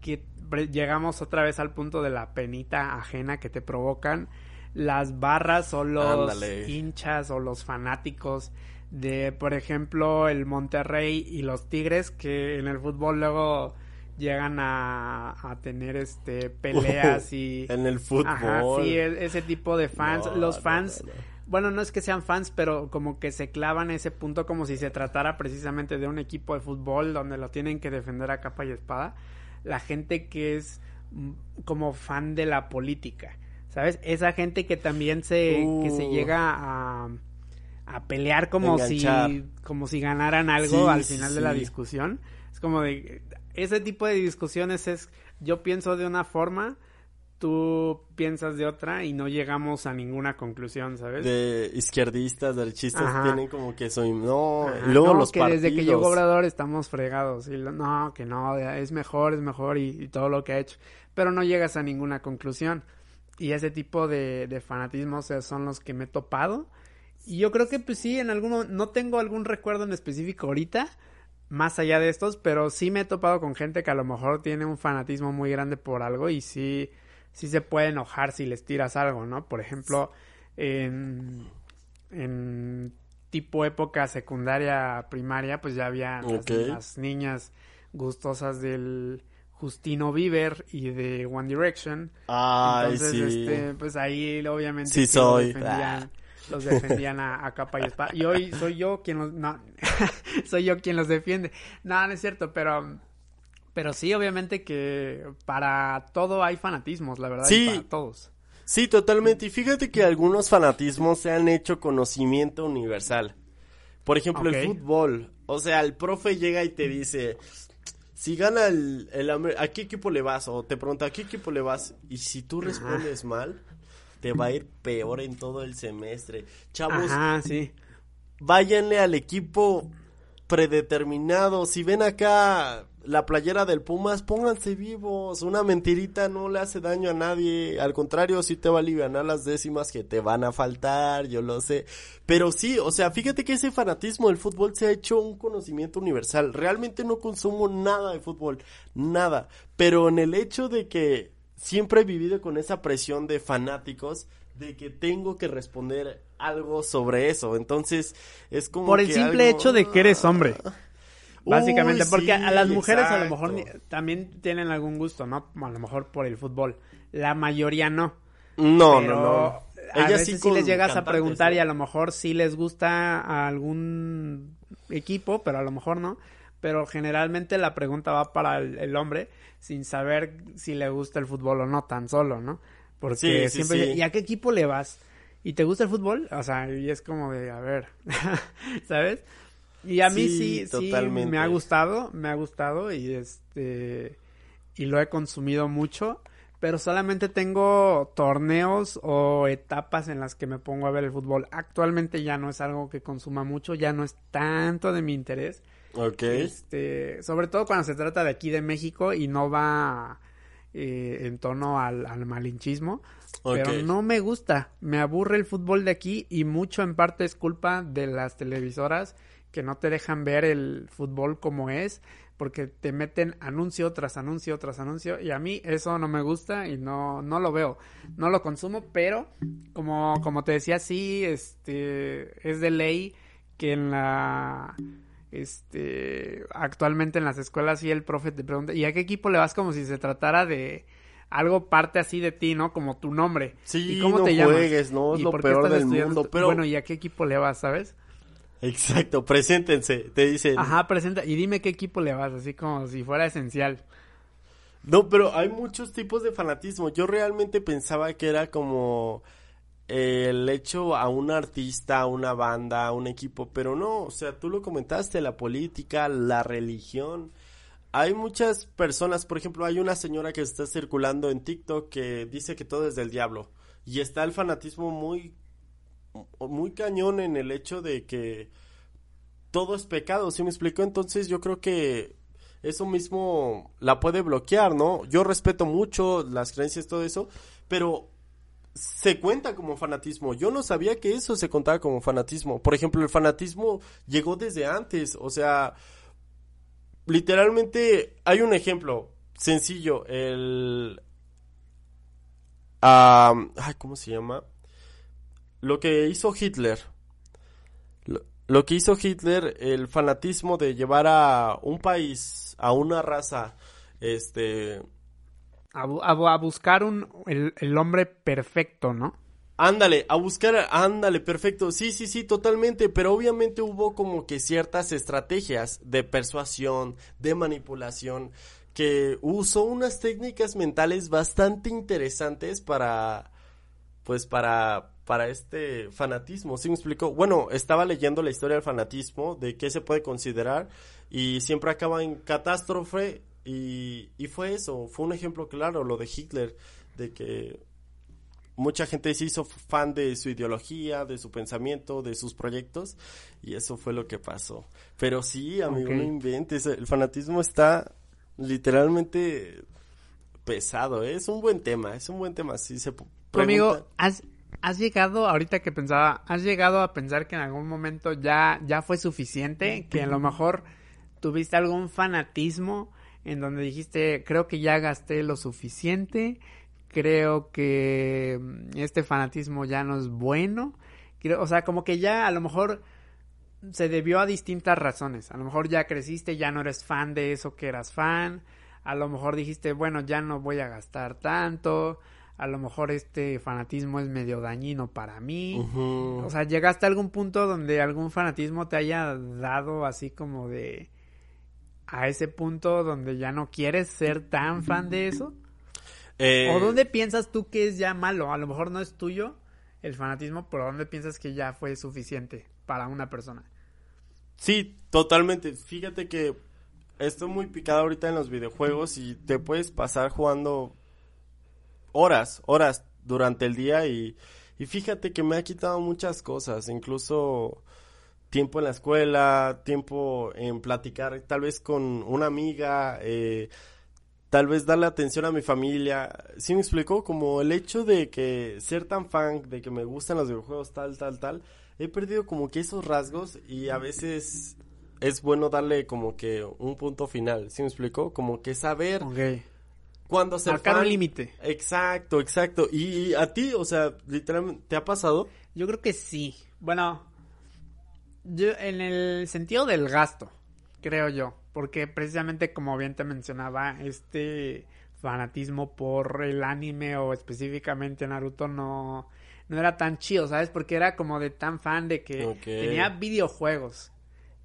que llegamos otra vez al punto de la penita ajena que te provocan. Las barras o los hinchas o los fanáticos de, por ejemplo, el Monterrey y los Tigres que en el fútbol luego llegan a, a tener este peleas y *laughs* en el fútbol. Sí e, ese tipo de fans. Los fans bueno no es que sean fans pero como que se clavan ese punto como si se tratara precisamente de un equipo de fútbol donde lo tienen que defender a capa y espada la gente que es mm, como fan de la política, ¿sabes? Esa gente que también se, que se uh. llega a, a pelear como si, como si ganaran algo al final de la discusión. Es como de, ese tipo de discusiones es, yo pienso de una forma, tú piensas de otra y no llegamos a ninguna conclusión, ¿sabes? De izquierdistas, derechistas tienen como que soy no, y luego los que desde que llegó Obrador estamos fregados y no, que no, es mejor, es mejor y, todo lo que ha hecho, pero no llegas a ninguna conclusión. Y ese tipo de, de fanatismos son los que me he topado. Y yo creo que pues sí, en alguno, no tengo algún recuerdo en específico ahorita, más allá de estos, pero sí me he topado con gente que a lo mejor tiene un fanatismo muy grande por algo y sí sí se puede enojar si les tiras algo, ¿no? Por ejemplo, en, en tipo época secundaria, primaria, pues ya había las, niñas gustosas del Justino Bieber y de One Direction. Ay, Entonces, sí. este, pues ahí obviamente sí soy. Los defendían, a, capa y espada. Y hoy soy yo quien los, no, *laughs* soy yo quien los defiende. No, no es cierto, pero pero sí, obviamente que para todo hay fanatismos, la verdad, sí. para todos. Sí, totalmente. Y fíjate que algunos fanatismos se han hecho conocimiento universal. Por ejemplo, el fútbol. O sea, el profe llega y te dice, si gana el, el, ¿a qué equipo le vas? O te pregunta, ¿a qué equipo le vas? Y si tú respondes mal, te va a ir peor en todo el semestre. Chavos, sí. váyanle al equipo predeterminado. Si ven acá la playera del Pumas, pónganse vivos. Una mentirita no le hace daño a nadie. Al contrario, sí te va a aliviar las décimas que te van a faltar, yo lo sé. Pero sí, o sea, fíjate que ese fanatismo del fútbol se ha hecho un conocimiento universal. Realmente no consumo nada de fútbol, nada. Pero en el hecho de que siempre he vivido con esa presión de fanáticos, de que tengo que responder algo sobre eso. Entonces, es como. Por el simple hecho de que eres hombre. Básicamente, porque a las mujeres a lo mejor también tienen algún gusto, ¿no? A lo mejor por el fútbol. La mayoría no. No, no, no. A veces sí, les llegas a preguntar y a lo mejor sí les gusta a algún equipo, pero a lo mejor no. Pero generalmente la pregunta va para el, hombre sin saber si le gusta el fútbol o no, tan solo, ¿no? Porque siempre, ¿y a qué equipo le vas? ¿Y te gusta el fútbol? O sea, y es como de, a ver, *laughs* ¿sabes? Y a mí sí, sí, me ha gustado, me ha gustado y este y lo he consumido mucho, pero solamente tengo torneos o etapas en las que me pongo a ver el fútbol. Actualmente ya no es algo que consuma mucho, ya no es tanto de mi interés. Ok. Este, sobre todo cuando se trata de aquí de México y no va eh, en torno al, al malinchismo. Pero no me gusta, me aburre el fútbol de aquí y mucho en parte es culpa de las televisoras que no te dejan ver el fútbol como es, porque te meten anuncio tras anuncio tras anuncio, y a mí eso no me gusta y no, no lo veo, no lo consumo, pero como, como te decía, sí, este, es de ley que en la este actualmente en las escuelas sí el profe te pregunta ¿y a qué equipo le vas? como si se tratara de algo parte así de ti, ¿no? Como tu nombre. Sí, ¿Y cómo no te juegues, no es lo peor del mundo, pero bueno, ¿y a qué equipo le vas, sabes? Exacto, preséntense, te dicen. Ajá, presenta y dime qué equipo le vas, así como si fuera esencial. No, pero hay muchos tipos de fanatismo. Yo realmente pensaba que era como el hecho a un artista, a una banda, a un equipo, pero no, o sea, tú lo comentaste, la política, la religión. Hay muchas personas, por ejemplo, hay una señora que está circulando en TikTok que dice que todo es del diablo. Y está el fanatismo muy muy cañón en el hecho de que todo es pecado, ¿sí me explico? Entonces yo creo que eso mismo la puede bloquear, ¿no? Yo respeto mucho las creencias, todo eso, pero se cuenta como fanatismo. Yo no sabía que eso se contaba como fanatismo. Por ejemplo, el fanatismo llegó desde antes, o sea, literalmente hay un ejemplo sencillo, el... ay, ¿cómo se llama? Lo que hizo Hitler, lo, que hizo Hitler, el fanatismo de llevar a un país, a una raza, este... A, buscar un, el, hombre perfecto, ¿no? Ándale, a buscar, ándale, perfecto. Sí, sí, sí, totalmente. Pero obviamente hubo como que ciertas estrategias de persuasión, de manipulación, que usó unas técnicas mentales bastante interesantes para, pues para para este fanatismo. ¿Sí me explico? Bueno, estaba leyendo la historia del fanatismo, de qué se puede considerar, y siempre acaba en catástrofe, y, y fue eso, fue un ejemplo claro, lo de Hitler, de que mucha gente se hizo fan de su ideología, de su pensamiento, de sus proyectos, y eso fue lo que pasó. Pero sí, amigo, no inventes, el fanatismo está literalmente pesado, ¿eh? es un buen tema, es un buen tema, sí se Amigo, ¿has, has llegado, ahorita que pensaba, has llegado a pensar que en algún momento ya, ya fue suficiente, que a lo mejor tuviste algún fanatismo en donde dijiste, creo que ya gasté lo suficiente, creo que mm, este fanatismo ya no es bueno. o sea, como que ya a lo mejor se debió a distintas razones. A lo mejor ya creciste, ya no eres fan de eso que eras fan. A lo mejor dijiste, bueno, ya no voy a gastar tanto. A lo mejor este fanatismo es medio dañino para mí. O sea, llegaste a algún punto donde algún fanatismo te haya dado así como de a ese punto donde ya no quieres ser tan fan de eso. Eh, ¿O dónde piensas tú que es ya malo? A lo mejor no es tuyo el fanatismo, pero ¿dónde piensas que ya fue suficiente para una persona? Sí, totalmente. Fíjate que estoy muy picado ahorita en los videojuegos y te puedes pasar jugando horas, horas durante el día y, y fíjate que me ha quitado muchas cosas, incluso tiempo en la escuela, tiempo en platicar tal vez con una amiga, eh, tal vez darle atención a mi familia. ¿Sí me explicó? Como el hecho de que ser tan fan, de que me gustan los videojuegos, tal, tal, tal, he perdido como que esos rasgos y a veces es bueno darle como que un punto final. ¿Sí me explicó? Como que saber. Cuándo ser Marcar un límite. Exacto, exacto. ¿Y a ti, o sea, literalmente, te ha pasado? Yo creo que sí. Bueno, yo en el sentido del gasto, creo yo porque precisamente como bien te mencionaba, este fanatismo por el anime o específicamente Naruto no, no era tan chido, ¿sabes? Porque era como de tan fan de que tenía videojuegos,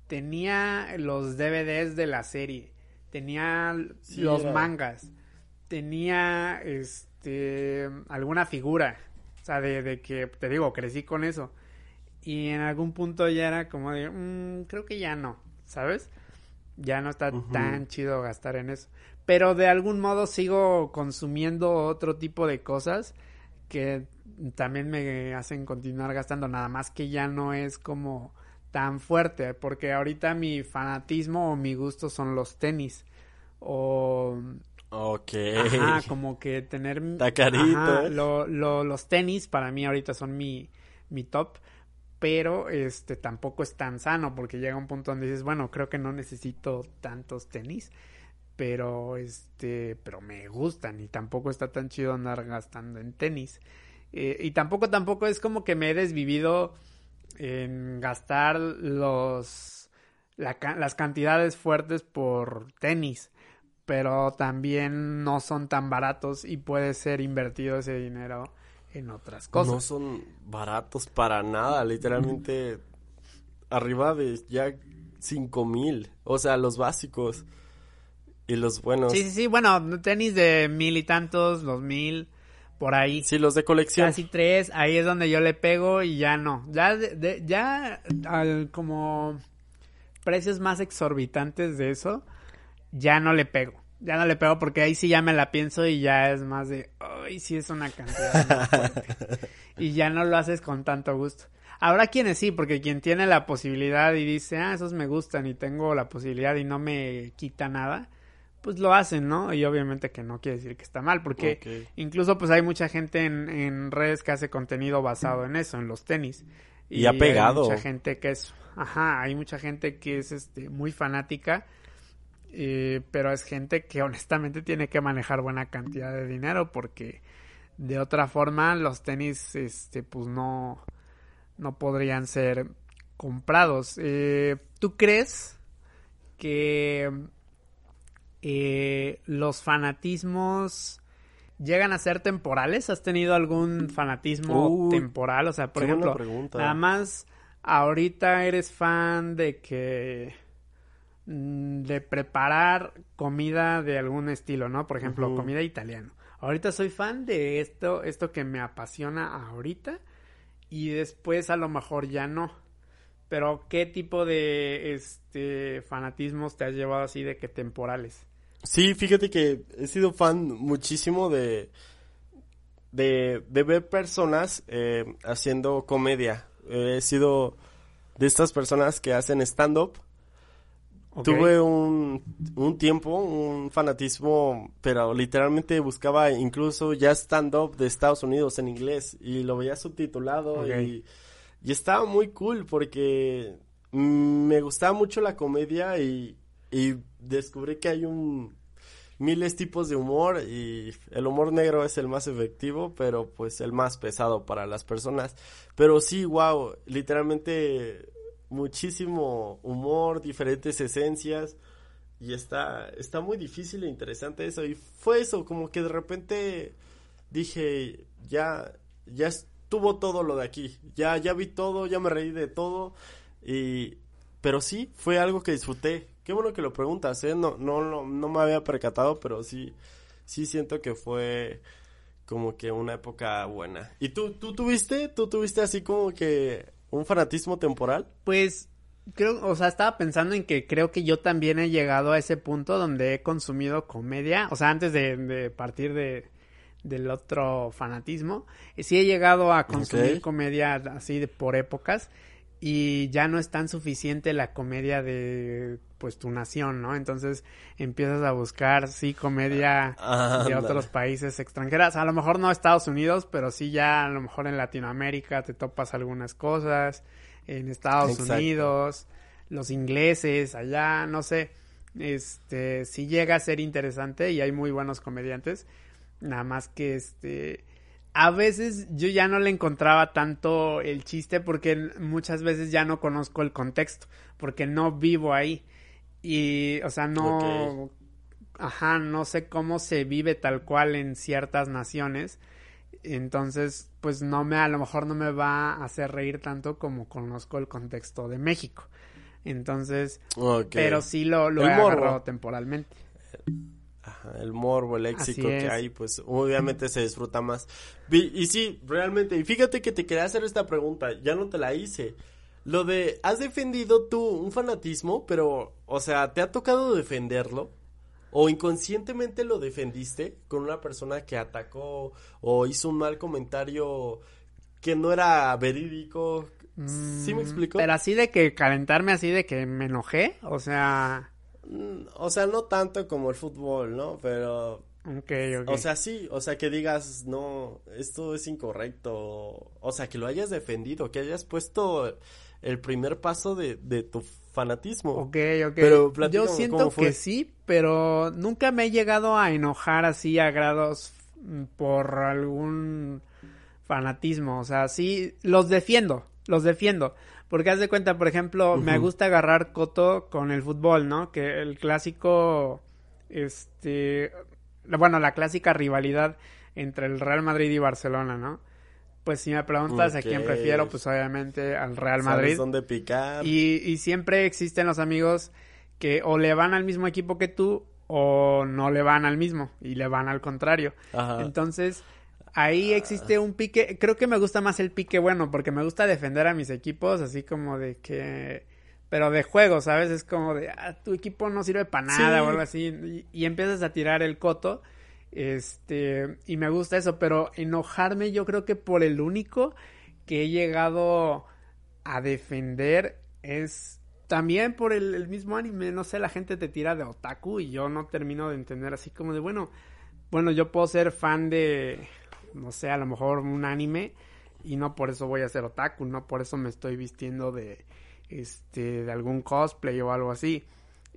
tenía los DVDs de la serie, tenía los mangas, tenía este alguna figura, o sea, de, de, que te digo, crecí con eso. Y en algún punto ya era como de, mmm, creo que ya no, ¿sabes? Ya no está tan chido gastar en eso. Pero de algún modo sigo consumiendo otro tipo de cosas que también me hacen continuar gastando. Nada más que ya no es como tan fuerte. Porque ahorita mi fanatismo o mi gusto son los tenis. O Ok. Ajá, como que tener... *laughs* Tacarito. los tenis para mí ahorita son mi, mi top pero este tampoco es tan sano porque llega un punto donde dices, bueno, creo que no necesito tantos tenis, pero este, pero me gustan y tampoco está tan chido andar gastando en tenis. Eh, y tampoco, tampoco es como que me he desvivido en gastar los, las cantidades fuertes por tenis, pero también no son tan baratos y puede ser invertido ese dinero en otras cosas. No son baratos para nada, literalmente arriba de ya cinco mil, o sea, los básicos y los buenos. Sí, sí, sí, bueno, tenis de mil y tantos, los mil, por ahí. Sí, los de colección. Casi tres, ahí es donde yo le pego y ya no. Ya, de, ya al, como precios más exorbitantes de eso, ya no le pego ya no le pego porque ahí sí ya me la pienso y ya es más de, ay, sí es una cantidad y ya no lo haces con tanto gusto. Habrá quienes sí, porque quien tiene la posibilidad y dice, ah, esos me gustan y tengo la posibilidad y no me quita nada, pues lo hacen, ¿no? Y obviamente que no quiere decir que está mal, porque incluso pues hay mucha gente en, en redes que hace contenido basado en eso, en los tenis. Y, ha pegado. Hay mucha gente que es, ajá, hay mucha gente que es este muy fanática eh, pero es gente que honestamente tiene que manejar buena cantidad de dinero porque de otra forma los tenis este pues no no podrían ser comprados. Eh, tú crees que eh, los fanatismos llegan a ser temporales has tenido algún fanatismo temporal o sea por ejemplo nada más ahorita eres fan de que de preparar comida de algún estilo, ¿no? Por ejemplo, comida italiana. Ahorita soy fan de esto, esto que me apasiona ahorita y después a lo mejor ya no. Pero ¿qué tipo de este fanatismos te has llevado así de que temporales? Sí, fíjate que he sido fan muchísimo de de, de ver personas eh, haciendo comedia. he sido de estas personas que hacen Tuve un, un tiempo, un fanatismo, pero literalmente buscaba incluso ya stand-up de Estados Unidos en inglés y lo veía subtitulado y, y estaba muy cool porque me gustaba mucho la comedia y, y descubrí que hay un miles tipos de humor y el humor negro es el más efectivo, pero pues el más pesado para las personas. Pero sí, wow, literalmente muchísimo humor, diferentes esencias y está está muy difícil e interesante eso. Y fue eso como que de repente dije ya ya estuvo todo lo de aquí. Ya ya vi todo ya me reí de todo y pero sí fue algo que disfruté. Qué bueno que lo preguntas eh no no no, no me había percatado pero sí sí siento que fue como que una época buena. Y tú tú tuviste tú tuviste así como que ¿Un fanatismo temporal? Pues creo, o sea, estaba pensando en que creo que yo también he llegado a ese punto donde he consumido comedia, o sea, antes de, partir de del otro fanatismo, sí he llegado a consumir comedia así de por épocas y ya no es tan suficiente la comedia de pues tu nación, ¿no? Entonces empiezas a buscar sí comedia ah, de otros países extranjeras, a lo mejor no Estados Unidos, pero sí ya a lo mejor en Latinoamérica te topas algunas cosas, en Estados Unidos, los ingleses allá, no sé, este sí llega a ser interesante y hay muy buenos comediantes, nada más que este a veces yo ya no le encontraba tanto el chiste porque muchas veces ya no conozco el contexto, porque no vivo ahí. Y, o sea, no, ajá, no sé cómo se vive tal cual en ciertas naciones. Entonces, pues no me, a lo mejor no me va a hacer reír tanto como conozco el contexto de México. Entonces, pero sí lo, lo he agarrado temporalmente el morbo, el éxito que hay, pues obviamente se disfruta más. Y, sí, realmente, y fíjate que te quería hacer esta pregunta, ya no te la hice. Lo de, ¿has defendido tú un fanatismo, pero, o sea, ¿te ha tocado defenderlo? ¿O inconscientemente lo defendiste con una persona que atacó o hizo un mal comentario que no era verídico? ¿Sí me mm, explico? Pero así de que calentarme así de que me enojé, o sea... Mm, o sea, no tanto como el fútbol, ¿no? Pero... Okay, okay. O sea, sí, o sea, que digas, no, esto es incorrecto. O sea, que lo hayas defendido, que hayas puesto el primer paso de, de tu fanatismo. Ok, ok. Pero Yo siento que sí, pero nunca me he llegado a enojar así a grados mm, por algún fanatismo. O sea, sí, los defiendo, los defiendo. Porque haz de cuenta, por ejemplo, me gusta agarrar coto con el fútbol, ¿no? Que el clásico, este, bueno, la clásica rivalidad entre el Real Madrid y Barcelona, ¿no? Pues si me preguntas a quién prefiero, pues obviamente al Real Madrid. ¿Sabes dónde picar? Y, y siempre existen los amigos que o le van al mismo equipo que tú o no le van al mismo y le van al contrario. Ajá. Entonces, ahí existe un pique, creo que me gusta más el pique bueno, porque me gusta defender a mis equipos, así como de que, pero de juego, ¿sabes? Es como de, ah, tu equipo no sirve para nada o algo así, y, empiezas a tirar el coto, este, y me gusta eso, pero enojarme yo creo que por el único que he llegado a defender es también por el, mismo anime, no sé, la gente te tira de otaku y yo no termino de entender así como de, bueno, bueno, yo puedo ser fan de no sé, a lo mejor un anime y no por eso voy a ser otaku, no por eso me estoy vistiendo de este de algún cosplay o algo así.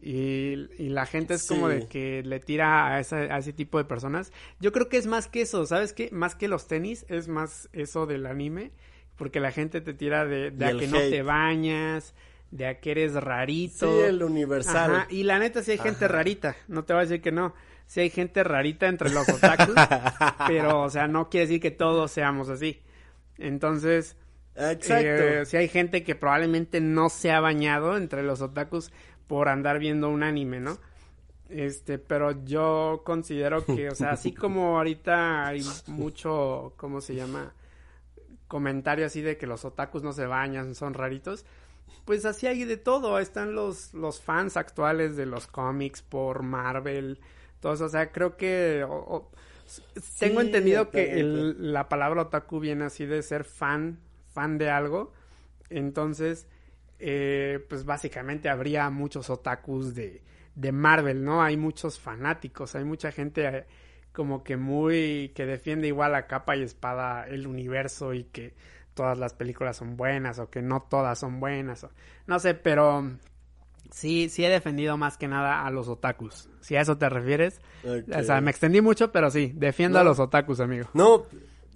Y, la gente es como de que le tira a, esa, a ese tipo de personas. Yo creo que es más que eso, ¿sabes qué? Más que los tenis, es más eso del anime, porque la gente te tira de, de a que no te bañas, de a que eres rarito. Sí, el universal. Y la neta sí hay gente rarita, no te voy a decir que no sí hay gente rarita entre los otakus, *laughs* pero, o sea, no quiere decir que todos seamos así. Entonces, Exacto. Eh, sí hay gente que probablemente no se ha bañado entre los otakus por andar viendo un anime, ¿no? Este, pero yo considero que, o sea, así como ahorita hay mucho, ¿cómo se llama? comentario así de que los otakus no se bañan, son raritos. Pues así hay de todo, están los, los fans actuales de los cómics por Marvel, todos, o sea, creo que tengo entendido que la palabra otaku viene así de ser fan, fan de algo, entonces, eh, pues básicamente habría muchos otakus de, de Marvel, ¿no? Hay muchos fanáticos, hay mucha gente eh, como que muy que defiende igual a capa y espada el universo y que todas las películas son buenas o que no todas son buenas o no sé, pero sí sí he defendido más que nada a los otakus. Si a eso te refieres, o sea, me extendí mucho, pero sí, defiendo a los otakus, amigo. No,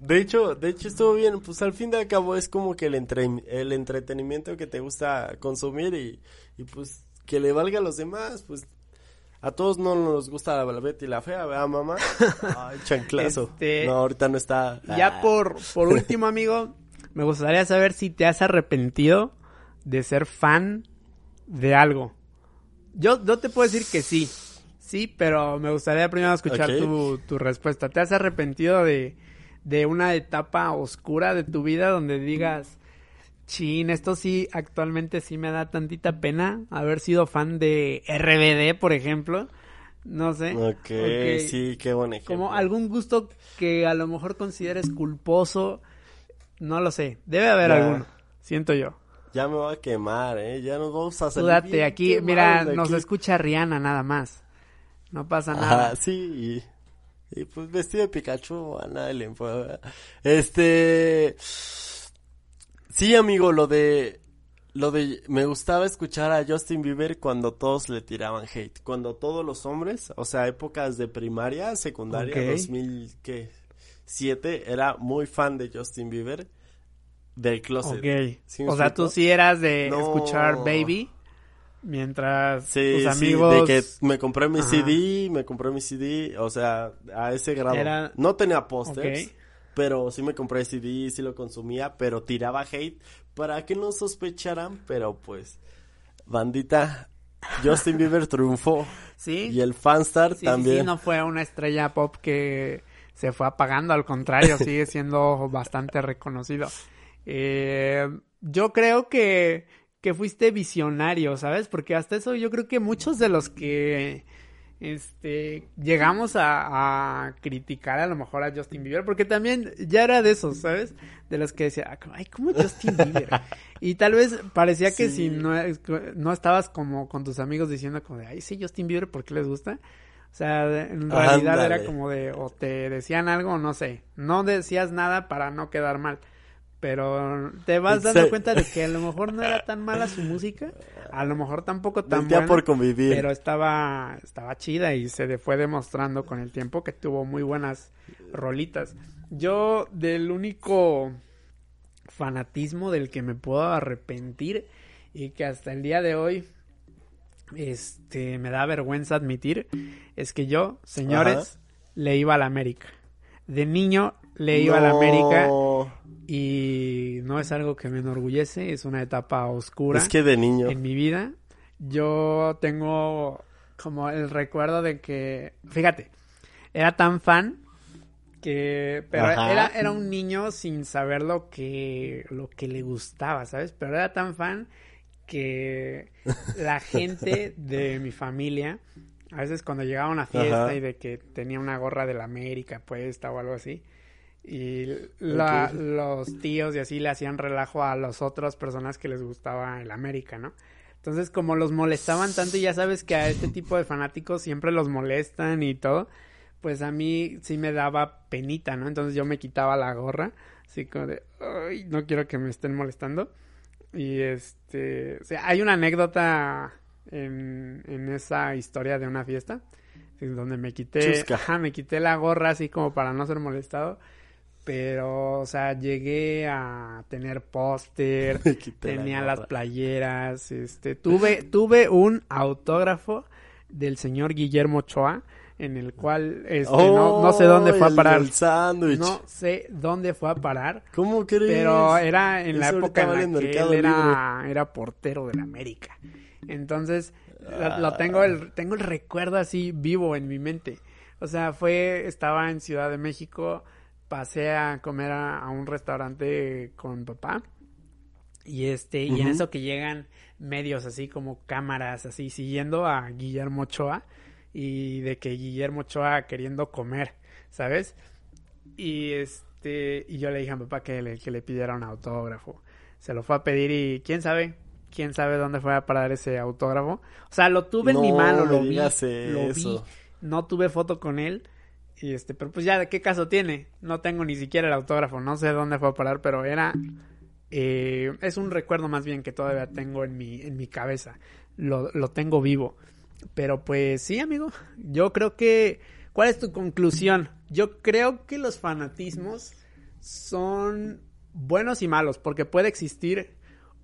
de hecho, de hecho estuvo bien, pues al fin de al cabo es como que el entre, el entretenimiento que te gusta consumir y, y pues que le valga a los demás, pues a todos no nos gusta la Betty y la fea, ¿verdad, mamá? *laughs* Ay, chanclazo. Este, no, ahorita no está. Ya ah. por, por *laughs* último, amigo, me gustaría saber si te has arrepentido de ser fan de algo. Yo, yo te puedo decir que sí. Sí, pero me gustaría primero escuchar tu, tu, respuesta. ¿Te has arrepentido de, de una etapa oscura de tu vida donde digas, Chin, esto sí, actualmente sí me da tantita pena haber sido fan de RBD, por ejemplo. No sé. Ok, sí, qué bueno Como algún gusto que a lo mejor consideres culposo, no lo sé. Debe haber alguno, siento yo. Ya me voy a quemar, ¿eh? Ya nos vamos a salir Dúdate, aquí, mira, nos escucha Rihanna nada más. No pasa nada. Ah, sí, y, pues vestido de Pikachu, a nadie le Este... Sí, amigo, lo de lo de me gustaba escuchar a Justin Bieber cuando todos le tiraban hate, cuando todos los hombres, o sea, épocas de primaria, secundaria, dos 2007, era muy fan de Justin Bieber del closet. o sea, tú sí eras de escuchar Baby mientras tus amigos sí, de que me compré mi CD, me compré mi CD, o sea, a ese grado. No tenía pósters pero sí me compré CD, sí lo consumía, pero tiraba hate para que no sospecharan, pero pues, bandita, Justin Bieber triunfó. *laughs* Sí. Y el Fanstar también. Sí, no fue una estrella pop que se fue apagando, al contrario, sigue *laughs* siendo bastante reconocido. Eh, yo creo que, que fuiste visionario, ¿sabes? Porque hasta eso yo creo que muchos de los que este, llegamos a, criticar a lo mejor a Justin Bieber, porque también ya era de esos, ¿sabes? De los que decía, ay, ¿cómo Justin Bieber? y tal vez parecía que si no, no estabas como con tus amigos diciendo como de, ay, sí, Justin Bieber, ¿por qué les gusta? O sea, en realidad era como de, o te decían algo, no sé, no decías nada para no quedar mal pero te vas dando cuenta de que a lo mejor no era tan mala su música, a lo mejor tampoco tan buena, por convivir. pero estaba estaba chida y se fue demostrando con el tiempo que tuvo muy buenas rolitas. Yo del único fanatismo del que me puedo arrepentir y que hasta el día de hoy este me da vergüenza admitir es que yo, señores, le iba a la América. De niño le iba a la América y no es algo que me enorgullece, es una etapa oscura. Es que de niño. En mi vida. Yo tengo como el recuerdo de que, fíjate, era tan fan que, pero era, era un niño sin saber lo que, lo que le gustaba, ¿sabes? Pero era tan fan que *laughs* la gente de mi familia, a veces cuando llegaba a una fiesta y de que tenía una gorra de la América puesta o algo así, y los tíos y así le hacían relajo a las otras personas que les gustaba el América, ¿no? Entonces, como los molestaban tanto, y ya sabes que a este tipo de fanáticos siempre los molestan y todo, pues a mí sí me daba penita, ¿no? Entonces yo me quitaba la gorra, así como de, ay, no quiero que me estén molestando. Y este, o sea, hay una anécdota en, en esa historia de una fiesta, donde me quité, me quité la gorra así como para no ser molestado pero, o sea, llegué a tener póster, *laughs* tenía las playeras, este, tuve, tuve un autógrafo del señor Guillermo Ochoa, en el cual, este, no, no, sé dónde fue a parar. no sé dónde fue a parar. ¿Cómo crees? Pero era en la época en la que él era, era portero del América. Entonces, lo, tengo, el, tengo el recuerdo así vivo en mi mente. O sea, fue, estaba en Ciudad de México, pasé a comer a, un restaurante con papá. Y este, y en eso que llegan medios así como cámaras así siguiendo a Guillermo Ochoa y de que Guillermo Ochoa queriendo comer, ¿sabes? Y este, y yo le dije a mi papá que le, que le pidiera un autógrafo. Se lo fue a pedir y quién sabe, quién sabe dónde fue a parar ese autógrafo. O sea, lo tuve en mi mano, lo vi, lo vi. No tuve foto con él. Y este, pero pues ya, ¿de qué caso tiene? No tengo ni siquiera el autógrafo, no sé dónde fue a parar, pero era eh, es un recuerdo más bien que todavía tengo en mi, en mi cabeza. Lo, lo tengo vivo. Pero pues sí, amigo. Yo creo que... ¿Cuál es tu conclusión? Yo creo que los fanatismos son buenos y malos, porque puede existir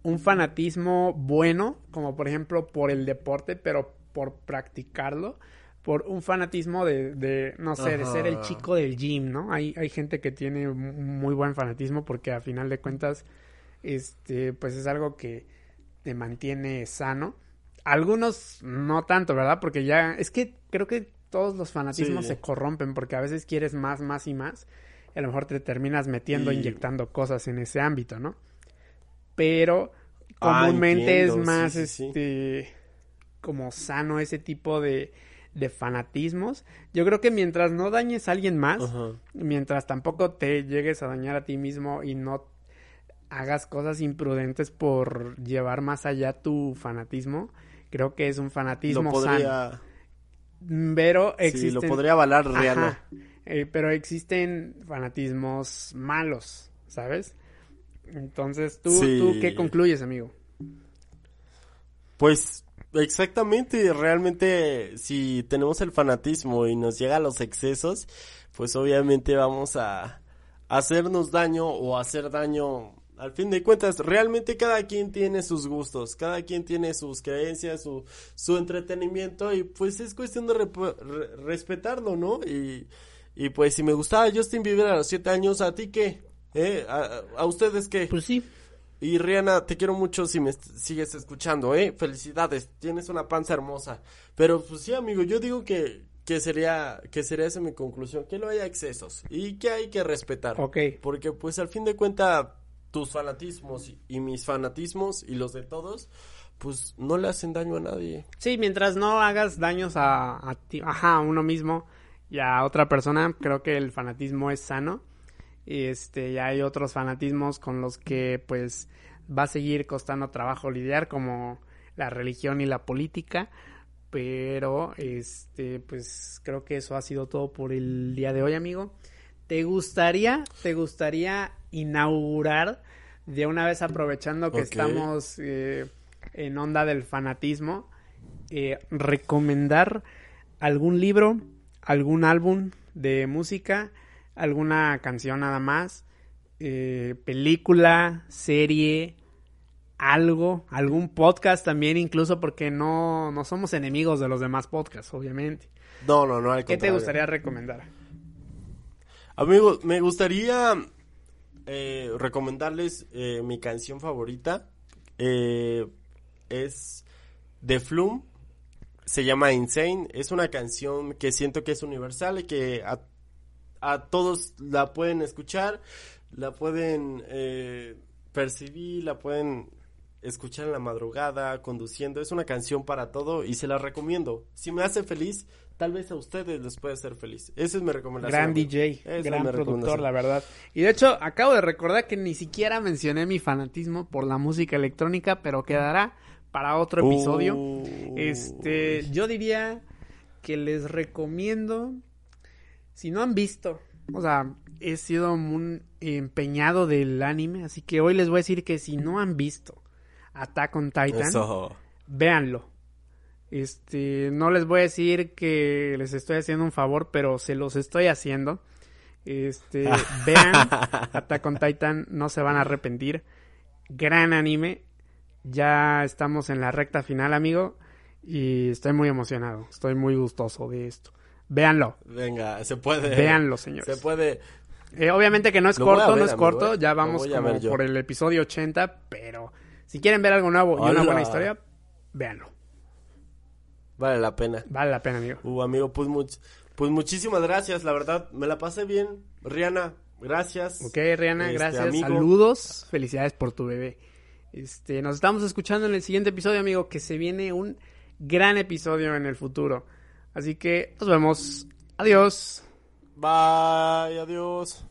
un fanatismo bueno, como por ejemplo por el deporte, pero por practicarlo, por un fanatismo de, de no sé, de ser el chico del gym, ¿no? Hay, hay gente que tiene muy buen fanatismo porque a final de cuentas este, pues es algo que te mantiene sano. Algunos no tanto, ¿verdad? Porque ya, es que creo que todos los fanatismos se corrompen porque a veces quieres más, más y más. Y a lo mejor te terminas metiendo, inyectando cosas en ese ámbito, ¿no? Pero ah, comúnmente es más, este, como sano ese tipo de, de fanatismos. Yo creo que mientras no dañes a alguien más, mientras tampoco te llegues a dañar a ti mismo y no hagas cosas imprudentes por llevar más allá tu fanatismo. Creo que es un fanatismo sano. Pero existen... Sí, lo podría avalar real. Eh, pero existen fanatismos malos, ¿sabes? Entonces, ¿tú, ¿tú qué concluyes, amigo? Pues exactamente, realmente si tenemos el fanatismo y nos llega a los excesos, pues obviamente vamos a hacernos daño o hacer daño al fin de cuentas, realmente cada quien tiene sus gustos, cada quien tiene sus creencias, su, su entretenimiento y pues es cuestión de respetarlo, ¿no? Y, y pues si me gustaba Justin Bieber a los siete años, ¿a ti qué? ¿Eh? ¿A, ustedes qué? Pues sí. Y Rihanna, te quiero mucho si me sigues escuchando, ¿eh? Felicidades, tienes una panza hermosa. Pero pues sí, amigo, yo digo que, que sería que sería esa mi conclusión, que no haya excesos y que hay que respetar. Ok. Porque pues al fin de cuentas tus fanatismos y mis fanatismos y los de todos, pues no le hacen daño a nadie. Sí, mientras no hagas daños a, ti, ajá, a uno mismo y a otra persona, creo que el fanatismo es sano. Y este, y hay otros fanatismos con los que pues va a seguir costando trabajo lidiar, como la religión y la política. Pero este, pues creo que eso ha sido todo por el día de hoy, amigo. ¿Te gustaría, te gustaría inaugurar de una vez aprovechando que estamos eh, en onda del fanatismo, eh, recomendar algún libro, algún álbum de música, alguna canción nada más, eh, película, serie, algo, algún podcast también, incluso porque no, no somos enemigos de los demás podcasts, obviamente. No, no, no. ¿Qué te gustaría recomendar? Amigo, me gustaría eh, recomendarles eh, mi canción favorita. Es The Flume. Se llama Insane. Es una canción que siento que es universal y que a, a todos la pueden escuchar, la pueden percibir, la pueden escuchar en la madrugada, conduciendo. Es una canción para todo y se la recomiendo. Si me hace feliz, tal vez a ustedes les puede ser feliz. Esa es mi recomendación. Gran DJ, gran productor, la verdad. Y de hecho, acabo de recordar que ni siquiera mencioné mi fanatismo por la música electrónica, pero quedará para otro episodio. Este, yo diría que les recomiendo, si no han visto, o sea, he sido un empeñado del anime, así que hoy les voy a decir que si no han visto Attack on Titan, véanlo este, no les voy a decir que les estoy haciendo un favor, pero se los estoy haciendo. Este, *laughs* vean Attack on Titan, no se van a arrepentir. Gran anime. Ya estamos en la recta final, amigo, y estoy muy emocionado, estoy muy gustoso de esto. Véanlo. Venga, se puede. Véanlo, señores. Se puede. Eh, obviamente que no es corto, no es corto, ya vamos como por el episodio 80, pero si quieren ver algo nuevo y una buena historia, véanlo. Vale la pena. Vale la pena, amigo. Uh, amigo, pues, pues muchísimas gracias, la verdad, me la pasé bien. Rihanna, Gracias. Ok, Rihanna, este, gracias. Saludos. Felicidades por tu bebé. Este, nos estamos escuchando en el siguiente episodio, amigo, que se viene un gran episodio en el futuro. Así que nos vemos. Adiós. Bye, adiós.